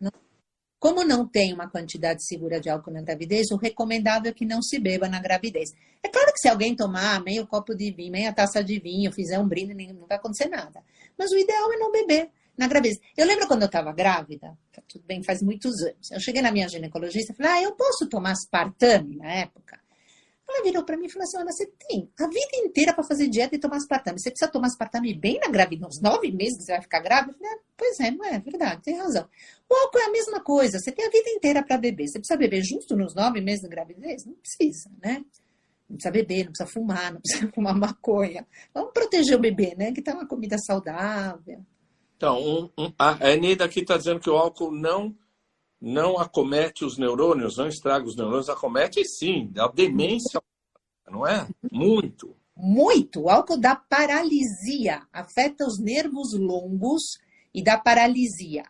Como não tem uma quantidade segura de álcool na gravidez, o recomendável é que não se beba na gravidez. É claro que se alguém tomar meio copo de vinho, meia taça de vinho, fizer um brinde, não vai acontecer nada. Mas o ideal é não beber na gravidez. Eu lembro quando eu estava grávida, tudo bem, faz muitos anos. Eu cheguei na minha ginecologista e falei, ah, eu posso tomar aspartame na época? Ela virou para mim e falou assim, olha, você tem a vida inteira para fazer dieta e tomar aspartame. Você precisa tomar aspartame bem na gravidez, uns nove meses que você vai ficar grávida? Falei, ah, pois é, não é verdade, tem razão. O álcool é a mesma coisa, você tem a vida inteira para beber. Você precisa beber justo nos nove meses de gravidez? Não precisa, né? Não precisa beber, não precisa fumar, não precisa fumar maconha. Vamos proteger o bebê, né? Que tá uma comida saudável. Então, um- um- a Eneida aqui está dizendo que o álcool não não acomete os neurônios, não estraga os neurônios, acomete sim, dá demência, não é? Muito. Muito. O álcool dá paralisia, afeta os nervos longos e dá paralisia.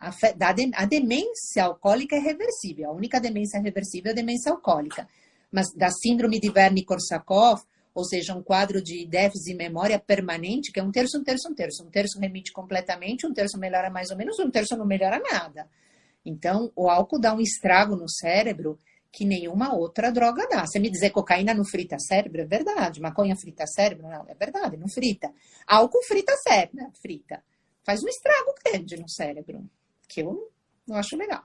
A demência alcoólica é reversível. A única demência reversível é a demência alcoólica. Mas da síndrome de Wernicke-Korsakoff, ou seja, um quadro de déficit de memória permanente, que é um terço, um terço, um terço. Um terço remite completamente, um terço melhora mais ou menos, um terço não melhora nada. Então, o álcool dá um estrago no cérebro que nenhuma outra droga dá. Você me dizer cocaína não frita cérebro, é verdade. Maconha frita cérebro, não, é verdade, não frita. Álcool frita cérebro, né? frita. Faz um estrago grande no cérebro, que eu não acho legal.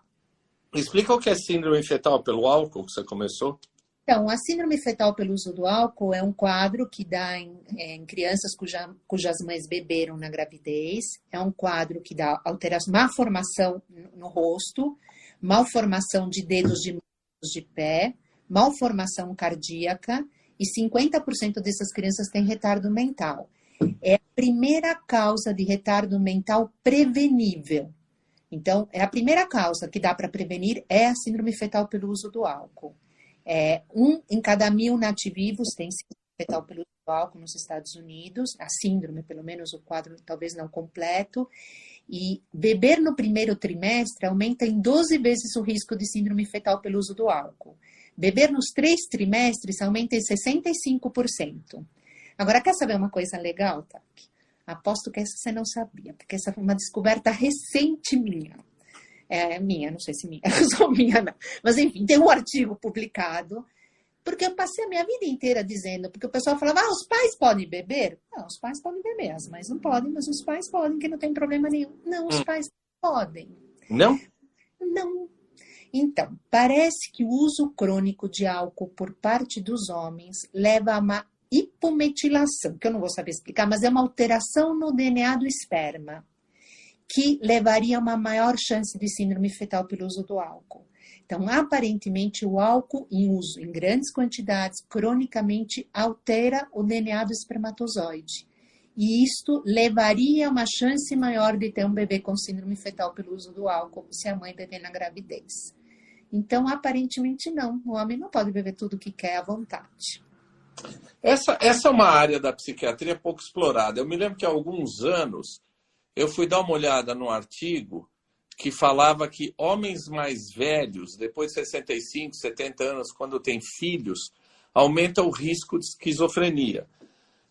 Explica o que é síndrome fetal pelo álcool que você começou. Então, a síndrome fetal pelo uso do álcool é um quadro que dá em, é, em crianças cuja, cujas mães beberam na gravidez. É um quadro que dá alteração, malformação no, no rosto, malformação de dedos de mãos de pé, malformação cardíaca e 50% dessas crianças têm retardo mental. É a primeira causa de retardo mental prevenível. Então, é a primeira causa que dá para prevenir é a síndrome fetal pelo uso do álcool. É, um em cada mil nativos tem síndrome fetal pelo álcool nos Estados Unidos, a síndrome, pelo menos o quadro talvez não completo. E beber no primeiro trimestre aumenta em 12 vezes o risco de síndrome fetal pelo uso do álcool. Beber nos três trimestres aumenta em 65%. Agora, quer saber uma coisa legal, Taki? Aposto que essa você não sabia, porque essa foi uma descoberta recente minha. É minha, não sei se minha, só minha não. Mas enfim, tem um artigo publicado, porque eu passei a minha vida inteira dizendo, porque o pessoal falava, ah, os pais podem beber? Não, os pais podem beber, as mães não podem, mas os pais podem, que não tem problema nenhum. Não, os Hum. pais podem. Não? Não. Então, parece que o uso crônico de álcool por parte dos homens leva a uma hipometilação, que eu não vou saber explicar, mas é uma alteração no DNA do esperma, que levaria a uma maior chance de síndrome fetal pelo uso do álcool. Então, aparentemente, o álcool em uso em grandes quantidades, cronicamente, altera o DNA do espermatozoide. E isto levaria a uma chance maior de ter um bebê com síndrome fetal pelo uso do álcool se a mãe beber na gravidez. Então, aparentemente, não. O homem não pode beber tudo que quer à vontade. Essa, essa é uma área da psiquiatria pouco explorada. Eu me lembro que há alguns anos eu fui dar uma olhada no artigo que falava que homens mais velhos, depois de 65, 70 anos, quando têm filhos, aumenta o risco de esquizofrenia.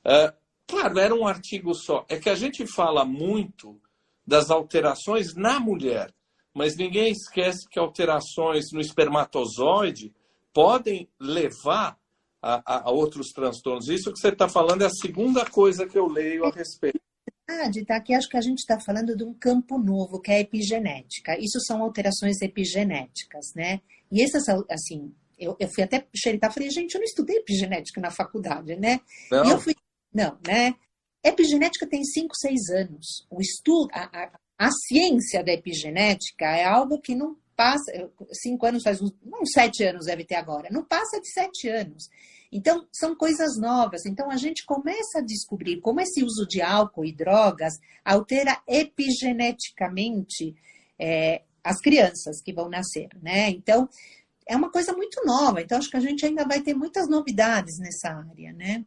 É, claro, era um artigo só. É que a gente fala muito das alterações na mulher, mas ninguém esquece que alterações no espermatozoide podem levar a, a- a outros transtornos. Isso que você está falando é a segunda coisa que eu leio a respeito. Verdade, tá? Que acho que a gente está falando de um campo novo, que é a epigenética. Isso são alterações epigenéticas, né? E essas, assim, eu, eu fui até xeritar, falei, gente, eu não estudei epigenética na faculdade, né? Não? E eu fui, não, né? Epigenética tem 5, 6 anos. O estudo, a, a, a ciência da epigenética é algo que não passa, cinco anos faz uns, uns sete anos deve ter agora, não passa de sete anos. Então, são coisas novas. Então, a gente começa a descobrir como esse uso de álcool e drogas altera epigeneticamente é, as crianças que vão nascer, né? Então, é uma coisa muito nova. Então, acho que a gente ainda vai ter muitas novidades nessa área, né?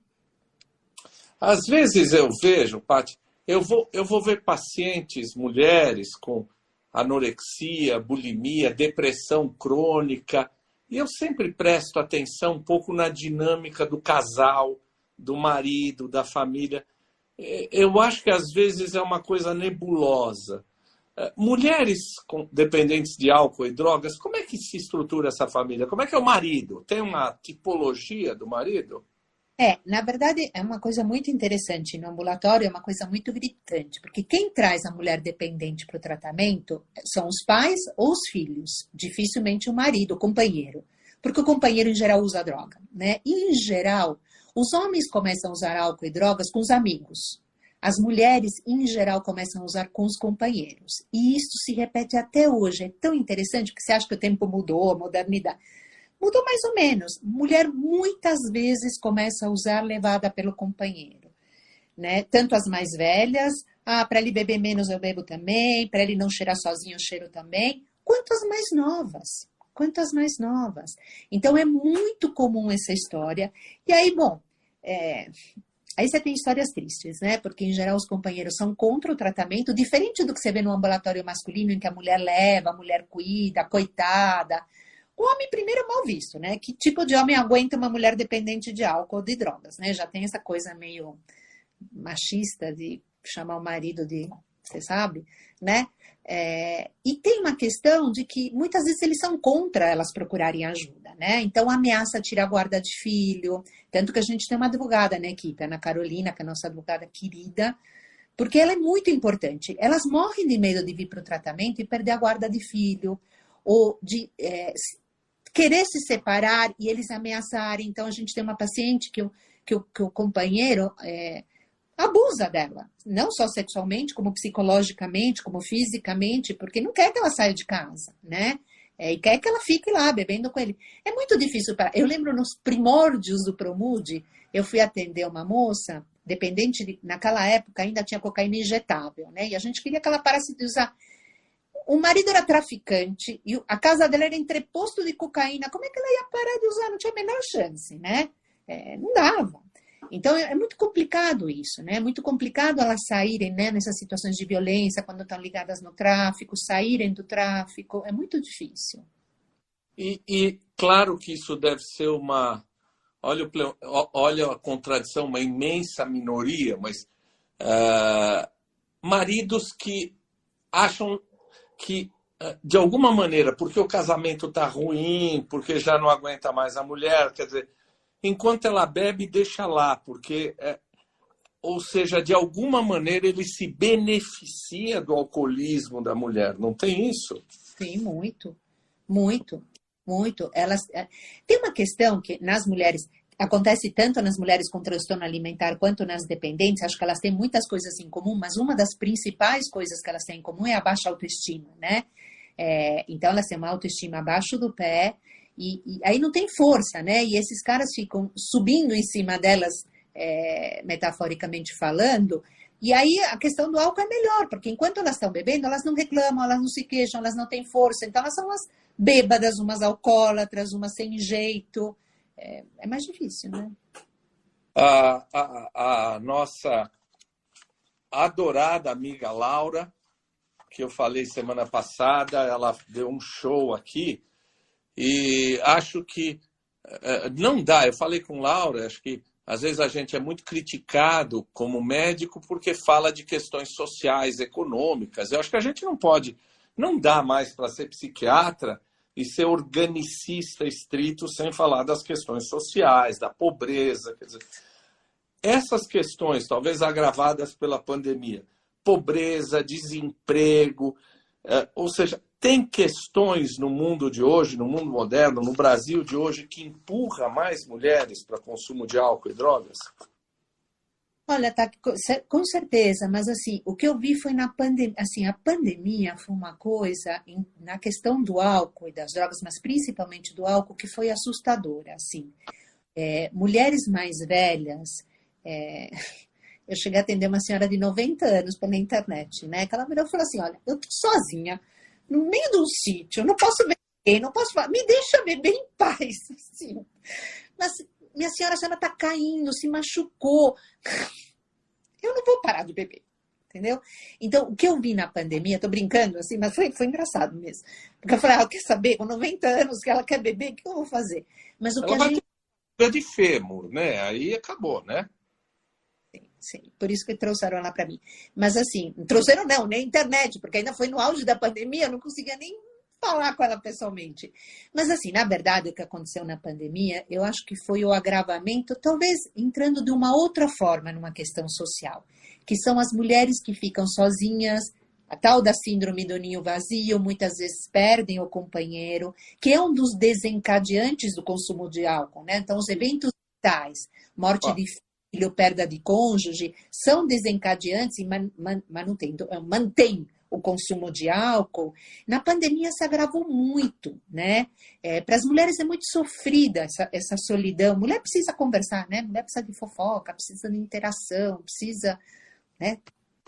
Às vezes eu vejo, Paty, eu vou, eu vou ver pacientes, mulheres com anorexia, bulimia, depressão crônica, e eu sempre presto atenção um pouco na dinâmica do casal, do marido, da família. É, Eu acho que às vezes é uma coisa nebulosa. É, Mulheres dependentes de álcool e drogas, como é que se estrutura essa família? Como é que é o marido? Tem uma tipologia do marido? É, na verdade, é uma coisa muito interessante no ambulatório, é uma coisa muito gritante, porque quem traz a mulher dependente para o tratamento são os pais ou os filhos, dificilmente o marido, o companheiro, porque o companheiro em geral usa droga, né? E em geral, os homens começam a usar álcool e drogas com os amigos. As mulheres, em geral, começam a usar com os companheiros. E isso se repete até hoje. É tão interessante porque você acha que o tempo mudou, a modernidade. Mudou mais ou menos. Mulher muitas vezes começa a usar levada pelo companheiro. Né? Tanto as mais velhas, ah, para ele beber menos eu bebo também, para ele não cheirar sozinho eu cheiro também, quanto as mais novas. Quanto as mais novas. Então é muito comum essa história. E aí, bom, é, Aí você tem histórias tristes, né? Porque em geral os companheiros são contra o tratamento, diferente do que você vê no ambulatório masculino, em que a mulher leva, a mulher cuida, coitada. O homem primeiro é mal visto, né? Que tipo de homem aguenta uma mulher dependente de álcool ou de drogas, né? Já tem essa coisa meio machista de chamar o marido de, você sabe, né? É, e tem uma questão de que muitas vezes eles são contra elas procurarem ajuda, né? Então ameaça tirar a guarda de filho, tanto que a gente tem uma advogada na equipe, Ana Carolina, que é a nossa advogada querida, porque ela é muito importante. Elas morrem de medo de vir para o tratamento e perder a guarda de filho, ou de é, querer se separar e eles ameaçarem. Então a gente tem uma paciente que o, que o, que o companheiro é, abusa dela, não só sexualmente, como psicologicamente, como fisicamente, porque não quer que ela saia de casa, né? É, e quer que ela fique lá bebendo com ele. É muito difícil para. Eu lembro nos primórdios do Promude, eu fui atender uma moça, dependente de, naquela época ainda tinha cocaína injetável, né? E a gente queria que ela parasse de usar. O marido era traficante e a casa dela era entreposto de cocaína. Como é que ela ia parar de usar? Não tinha a menor chance, né? É, não dava. Então é muito complicado isso, né? É muito complicado elas saírem né, nessas situações de violência quando estão ligadas no tráfico, saírem do tráfico, é muito difícil. E, e claro que isso deve ser uma, olha, olha a contradição, uma imensa minoria, mas uh, maridos que acham que uh, de alguma maneira, porque o casamento está ruim, porque já não aguenta mais a mulher, quer dizer, enquanto ela bebe, deixa lá, porque, é, ou seja, de alguma maneira ele se beneficia do alcoolismo da mulher, não tem isso? Sim, muito, muito, muito. Elas é, tem uma questão que nas mulheres acontece tanto nas mulheres com transtorno alimentar quanto nas dependentes. Acho que elas têm muitas coisas em comum, mas uma das principais coisas que elas têm em comum é a baixa autoestima, né? É, então elas têm uma autoestima abaixo do pé e, e, aí não tem força, né? E esses caras ficam subindo em cima delas, é, metaforicamente falando. E aí a questão do álcool é melhor, porque enquanto elas estão bebendo, elas não reclamam, elas não se queixam, elas não têm força. Então elas são umas bêbadas, umas alcoólatras, umas sem jeito. É, é mais difícil, né? A, a, a nossa adorada amiga Laura, que eu falei semana passada, ela deu um show aqui e acho que é, não dá. Eu falei com Laura, acho que às vezes a gente é muito criticado como médico porque fala de questões sociais, econômicas. Eu acho que a gente não pode, não dá mais para ser psiquiatra e ser organicista estrito sem falar das questões sociais, da pobreza. Quer dizer, essas questões, talvez agravadas pela pandemia, pobreza, desemprego, é, ou seja, tem questões no mundo de hoje, no mundo moderno, no Brasil de hoje, que empurra mais mulheres para consumo de álcool e drogas? Olha, tá, com certeza, mas assim, o que eu vi foi na pandemia, assim, a pandemia foi uma coisa em, na questão do álcool e das drogas, mas principalmente do álcool, que foi assustadora, assim. É, mulheres mais velhas, é, eu cheguei a atender uma senhora de 90 anos pela internet, né, que ela virou e falou assim, olha, eu tô sozinha, no meio de um sítio, não posso beber, não posso falar, me deixa beber em paz. Assim. Mas, minha senhora, a senhora está caindo, se machucou. Eu não vou parar de beber. Entendeu? Então, o que eu vi na pandemia, tô brincando assim, mas foi, foi engraçado mesmo. Porque eu falei, ah, quer saber, com 90 anos que ela quer beber, o que eu vou fazer? Mas o ela que a gente. De fêmur, né? Aí acabou, né? Sim, por isso que trouxeram ela para mim. Mas assim, trouxeram não, nem internet, porque ainda foi no auge da pandemia, eu não conseguia nem falar com ela pessoalmente. Mas assim, na verdade, o que aconteceu na pandemia, eu acho que foi o agravamento, talvez entrando de uma outra forma numa questão social, que são as mulheres que ficam sozinhas, a tal da síndrome do ninho vazio, muitas vezes perdem o companheiro, que é um dos desencadeantes do consumo de álcool, né? Então, os eventos vitais, morte de filho, perda de cônjuge, são desencadeantes e man, man, mantém o consumo de álcool. Na pandemia se agravou muito, né? É, Para as mulheres é muito sofrida essa, essa solidão. Mulher precisa conversar, né? Mulher precisa de fofoca, precisa de interação, precisa, né?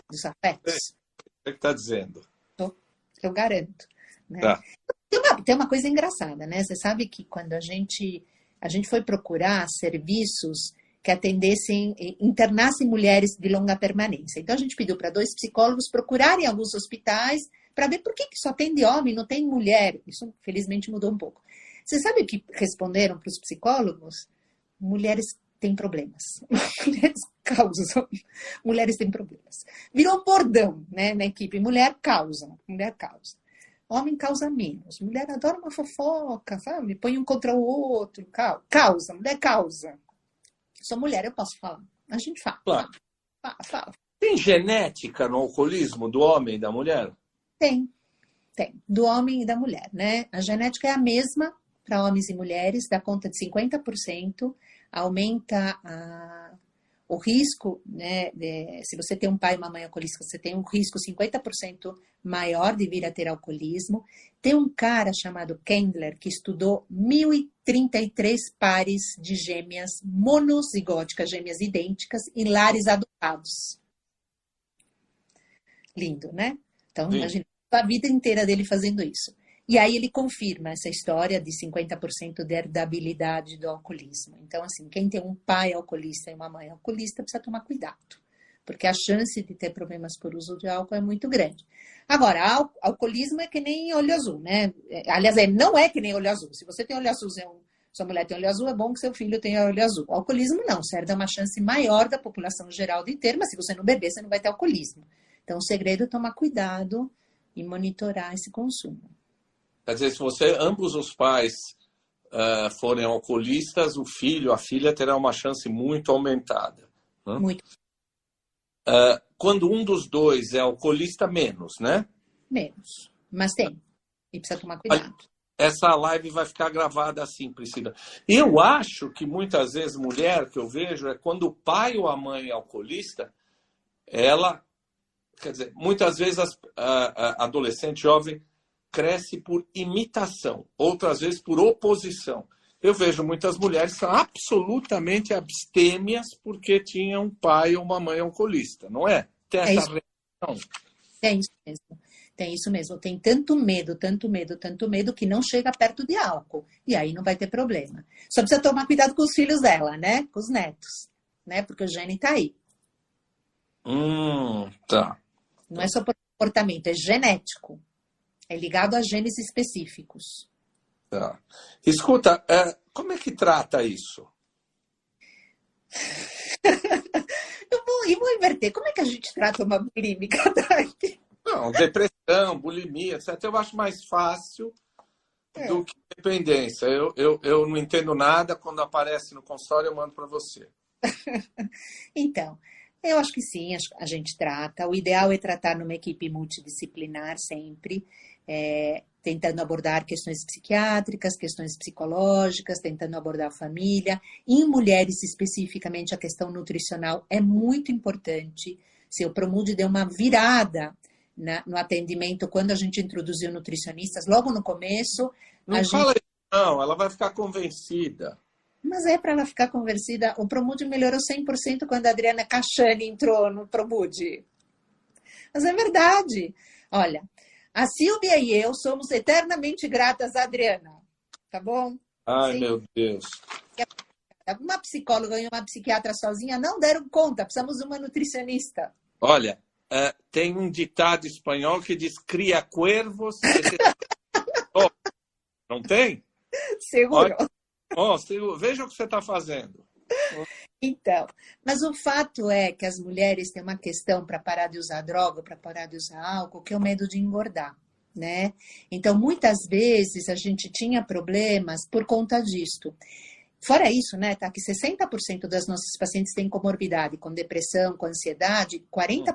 Dos afetos. É o que está dizendo? Eu garanto. Né? Tá. Tem, uma, tem uma coisa engraçada, né? Você sabe que quando a gente a gente foi procurar serviços que atendessem, internassem mulheres de longa permanência. Então a gente pediu para dois psicólogos procurarem alguns hospitais para ver por que, que só atende homem, não tem mulher. Isso felizmente mudou um pouco. Você sabe o que responderam para os psicólogos? Mulheres têm problemas. Mulheres causam. Mulheres têm problemas. Virou bordão né, na equipe. Mulher causa. Mulher causa. Homem causa menos. Mulher adora uma fofoca, sabe? Põe um contra o outro. Causa. Mulher causa. Sou mulher, eu posso falar. A gente fala. Claro. Fala, fala. Tem genética no alcoolismo do homem e da mulher? Tem. Tem. Do homem e da mulher, né? A genética é a mesma para homens e mulheres, dá conta de 50%, aumenta a, o risco, né? De, se você tem um pai e uma mãe alcoolista, você tem um risco 50% maior de vir a ter alcoolismo. Tem um cara chamado Kendler que estudou 1.033 pares de gêmeas monozigóticas, gêmeas idênticas, em lares adotados. Lindo, né? Então, Sim. imagina, a vida inteira dele fazendo isso. E aí ele confirma essa história de 50% de herdabilidade do alcoolismo. Então, assim, quem tem um pai alcoolista e uma mãe alcoolista precisa tomar cuidado, porque a chance de ter problemas por uso de álcool é muito grande. Agora, al alcoolismo é que nem olho azul, né? É, aliás, é, não é que nem olho azul. Se você tem olho azul, é sua mulher tem olho azul, é bom que seu filho tenha olho azul. O alcoolismo não, serve uma chance maior da população geral de ter, mas se você não beber, você não vai ter alcoolismo. Então, o segredo é tomar cuidado e monitorar esse consumo. Quer dizer, se você, ambos os pais uh, forem alcoolistas, o filho, a filha terá uma chance muito aumentada. Né? Muito. Uh, quando um dos dois é alcoolista, menos, né? Menos. Mas tem. E precisa tomar cuidado. Essa live vai ficar gravada assim, Priscila. Eu acho que muitas vezes mulher que eu vejo é quando o pai ou a mãe é alcoolista, ela, quer dizer, muitas vezes a, a adolescente jovem cresce por imitação, outras vezes por oposição. Eu vejo muitas mulheres que são absolutamente abstêmias porque tinham um pai ou uma mãe alcoolista, não é? Tem é essa é reação. É isso mesmo. Tem isso mesmo. Tem tanto medo, tanto medo, tanto medo que não chega perto de álcool. E aí não vai ter problema. Só precisa tomar cuidado com os filhos dela, né? Com os netos. Né? Porque o gene tá aí. Hum, tá. Não é só comportamento, é genético. É ligado a genes específicos. Tá. Escuta, é, como é que trata isso? eu, vou, eu vou inverter. Como é que a gente trata uma bulímica, Não, depressão, bulimia, etc. Eu acho mais fácil é. do que dependência. Eu, eu, eu não entendo nada. Quando aparece no consultório, eu mando para você. então, eu acho que sim, a gente trata. O ideal é tratar numa equipe multidisciplinar sempre é, tentando abordar questões psiquiátricas, questões psicológicas, tentando abordar a família. Em mulheres, especificamente, a questão nutricional é muito importante. Seu Promude deu uma virada na, no atendimento quando a gente introduziu nutricionistas, logo no começo. Não fala gente... não, ela vai ficar convencida. Mas é para ela ficar convencida. O Promude melhorou 100% quando a Adriana Cachani entrou no Promude. Mas é verdade. Olha, a Silvia e eu somos eternamente gratas a Adriana. Tá bom? Ai, Sim. meu Deus. Uma psicóloga e uma psiquiatra sozinha não deram conta. Precisamos de uma nutricionista. Olha, uh, tem um ditado espanhol que diz cria cuervos. oh, não tem? Seguro. Olha, oh, veja o que você está fazendo. Então, mas o fato é que as mulheres têm uma questão para parar de usar droga, para parar de usar álcool, que é o medo de engordar, né? Então, muitas vezes a gente tinha problemas por conta disto. Fora isso, né, tá que 60% das nossas pacientes têm comorbidade com depressão, com ansiedade, 40%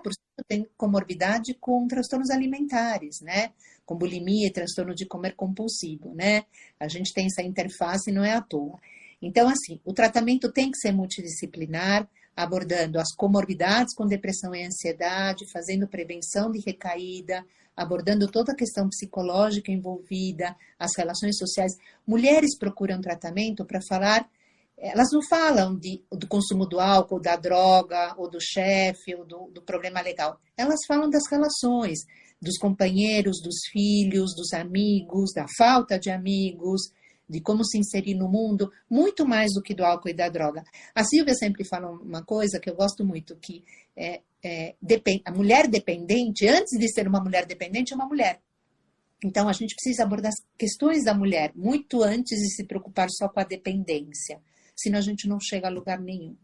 têm comorbidade com transtornos alimentares, né? Com bulimia e transtorno de comer compulsivo, né? A gente tem essa interface e não é à toa. Então, assim, o tratamento tem que ser multidisciplinar, abordando as comorbidades com depressão e ansiedade, fazendo prevenção de recaída, abordando toda a questão psicológica envolvida, as relações sociais. Mulheres procuram tratamento para falar, elas não falam de, do consumo do álcool, da droga, ou do chefe, ou do, do problema legal. Elas falam das relações, dos companheiros, dos filhos, dos amigos, da falta de amigos, de como se inserir no mundo, muito mais do que do álcool e da droga. A Silvia sempre fala uma coisa que eu gosto muito, que é, é, a mulher dependente, antes de ser uma mulher dependente, é uma mulher. Então, a gente precisa abordar as questões da mulher muito antes de se preocupar só com a dependência, senão a gente não chega a lugar nenhum.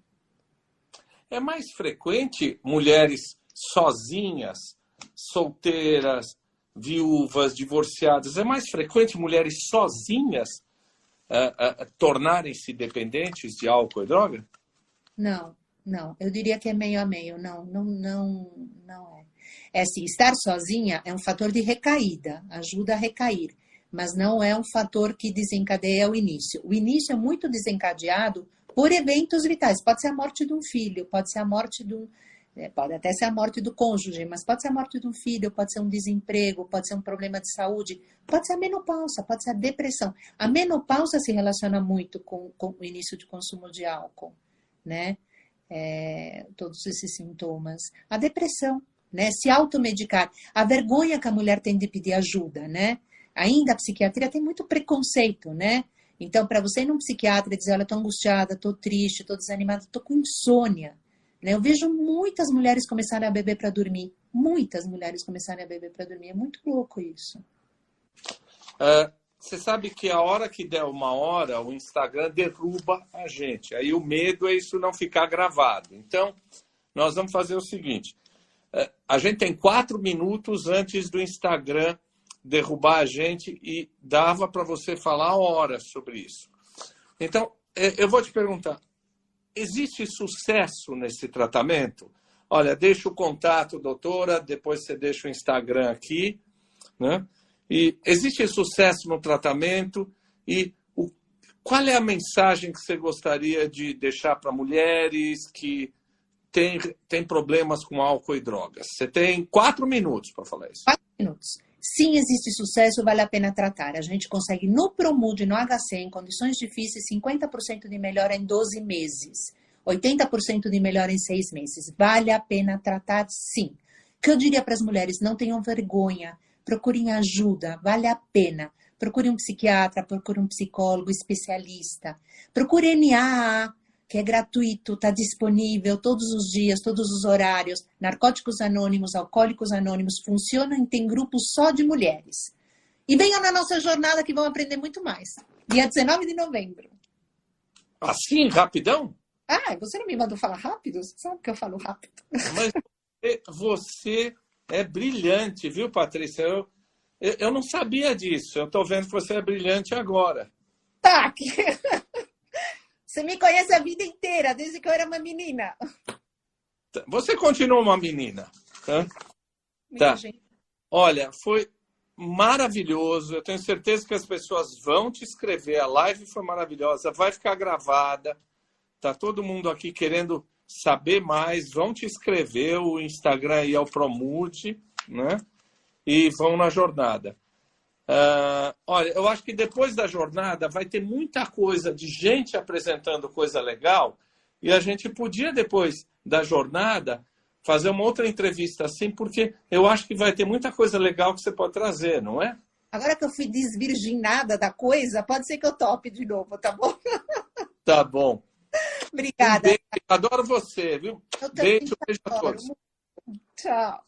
É mais frequente mulheres sozinhas, solteiras, viúvas, divorciadas, é mais frequente mulheres sozinhas uh, uh, tornarem-se dependentes de álcool e droga? Não, não. Eu diria que é meio a meio. Não, não, não, não é. É assim, estar sozinha é um fator de recaída, ajuda a recair, mas não é um fator que desencadeia o início. O início é muito desencadeado por eventos vitais. Pode ser a morte de um filho, pode ser a morte de um, pode até ser a morte do cônjuge, mas pode ser a morte de um filho, pode ser um desemprego, pode ser um problema de saúde, pode ser a menopausa, pode ser a depressão. A menopausa se relaciona muito com, com o início de consumo de álcool, né? É, todos esses sintomas. A depressão, né? Se automedicar. A vergonha que a mulher tem de pedir ajuda, né? Ainda a psiquiatria tem muito preconceito, né? Então, para você ir num psiquiatra e dizer, olha, tô angustiada, tô triste, tô desanimada, tô com insônia? Eu vejo muitas mulheres começarem a beber para dormir. Muitas mulheres começarem a beber para dormir. É muito louco isso. É, você sabe que a hora que der uma hora, o Instagram derruba a gente. Aí o medo é isso não ficar gravado. Então, nós vamos fazer o seguinte: é, a gente tem quatro minutos antes do Instagram derrubar a gente e dava para você falar horas sobre isso. Então, é, eu vou te perguntar: existe sucesso nesse tratamento? Olha, deixa o contato, doutora, depois você deixa o Instagram aqui, né? E existe sucesso no tratamento? E o, qual é a mensagem que você gostaria de deixar para mulheres que têm, têm problemas com álcool e drogas? Você tem quatro minutos para falar isso. Quatro minutos. Sim, existe sucesso, vale a pena tratar. A gente consegue no Promude, no HC, em condições difíceis, 50% de melhora em 12 meses, 80% de melhora em 6 meses. Vale a pena tratar, sim. O que eu diria para as mulheres? Não tenham vergonha procurem ajuda, vale a pena. Procure um psiquiatra, procure um psicólogo especialista. Procure NAA, que é gratuito, está disponível todos os dias, todos os horários. Narcóticos Anônimos, Alcoólicos Anônimos funcionam e tem grupos só de mulheres. E venham na nossa jornada que vão aprender muito mais. Dia 19 de novembro. Assim, rapidão? Ah, você não me mandou falar rápido? Você sabe que eu falo rápido. Mas você é brilhante, viu, Patrícia? Eu, eu, eu não sabia disso. Eu estou vendo que você é brilhante agora. Tá. Você me conhece a vida inteira, desde que eu era uma menina. Você continua uma menina. Tá? tá. Olha, foi maravilhoso. Eu tenho certeza que as pessoas vão te escrever. A live foi maravilhosa, vai ficar gravada. Tá todo mundo aqui querendo saber mais, vão te escrever, o Instagram aí é o Promude, né? E vão na jornada. Uh, olha, eu acho que depois da jornada vai ter muita coisa de gente apresentando coisa legal e a gente podia depois da jornada fazer uma outra entrevista assim, porque eu acho que vai ter muita coisa legal que você pode trazer, não é? Agora que eu fui desvirginada da coisa, pode ser que eu tope de novo, tá bom? Tá bom. Obrigada. Um beijo, adoro você, viu? beijo, beijo a todos. Tchau.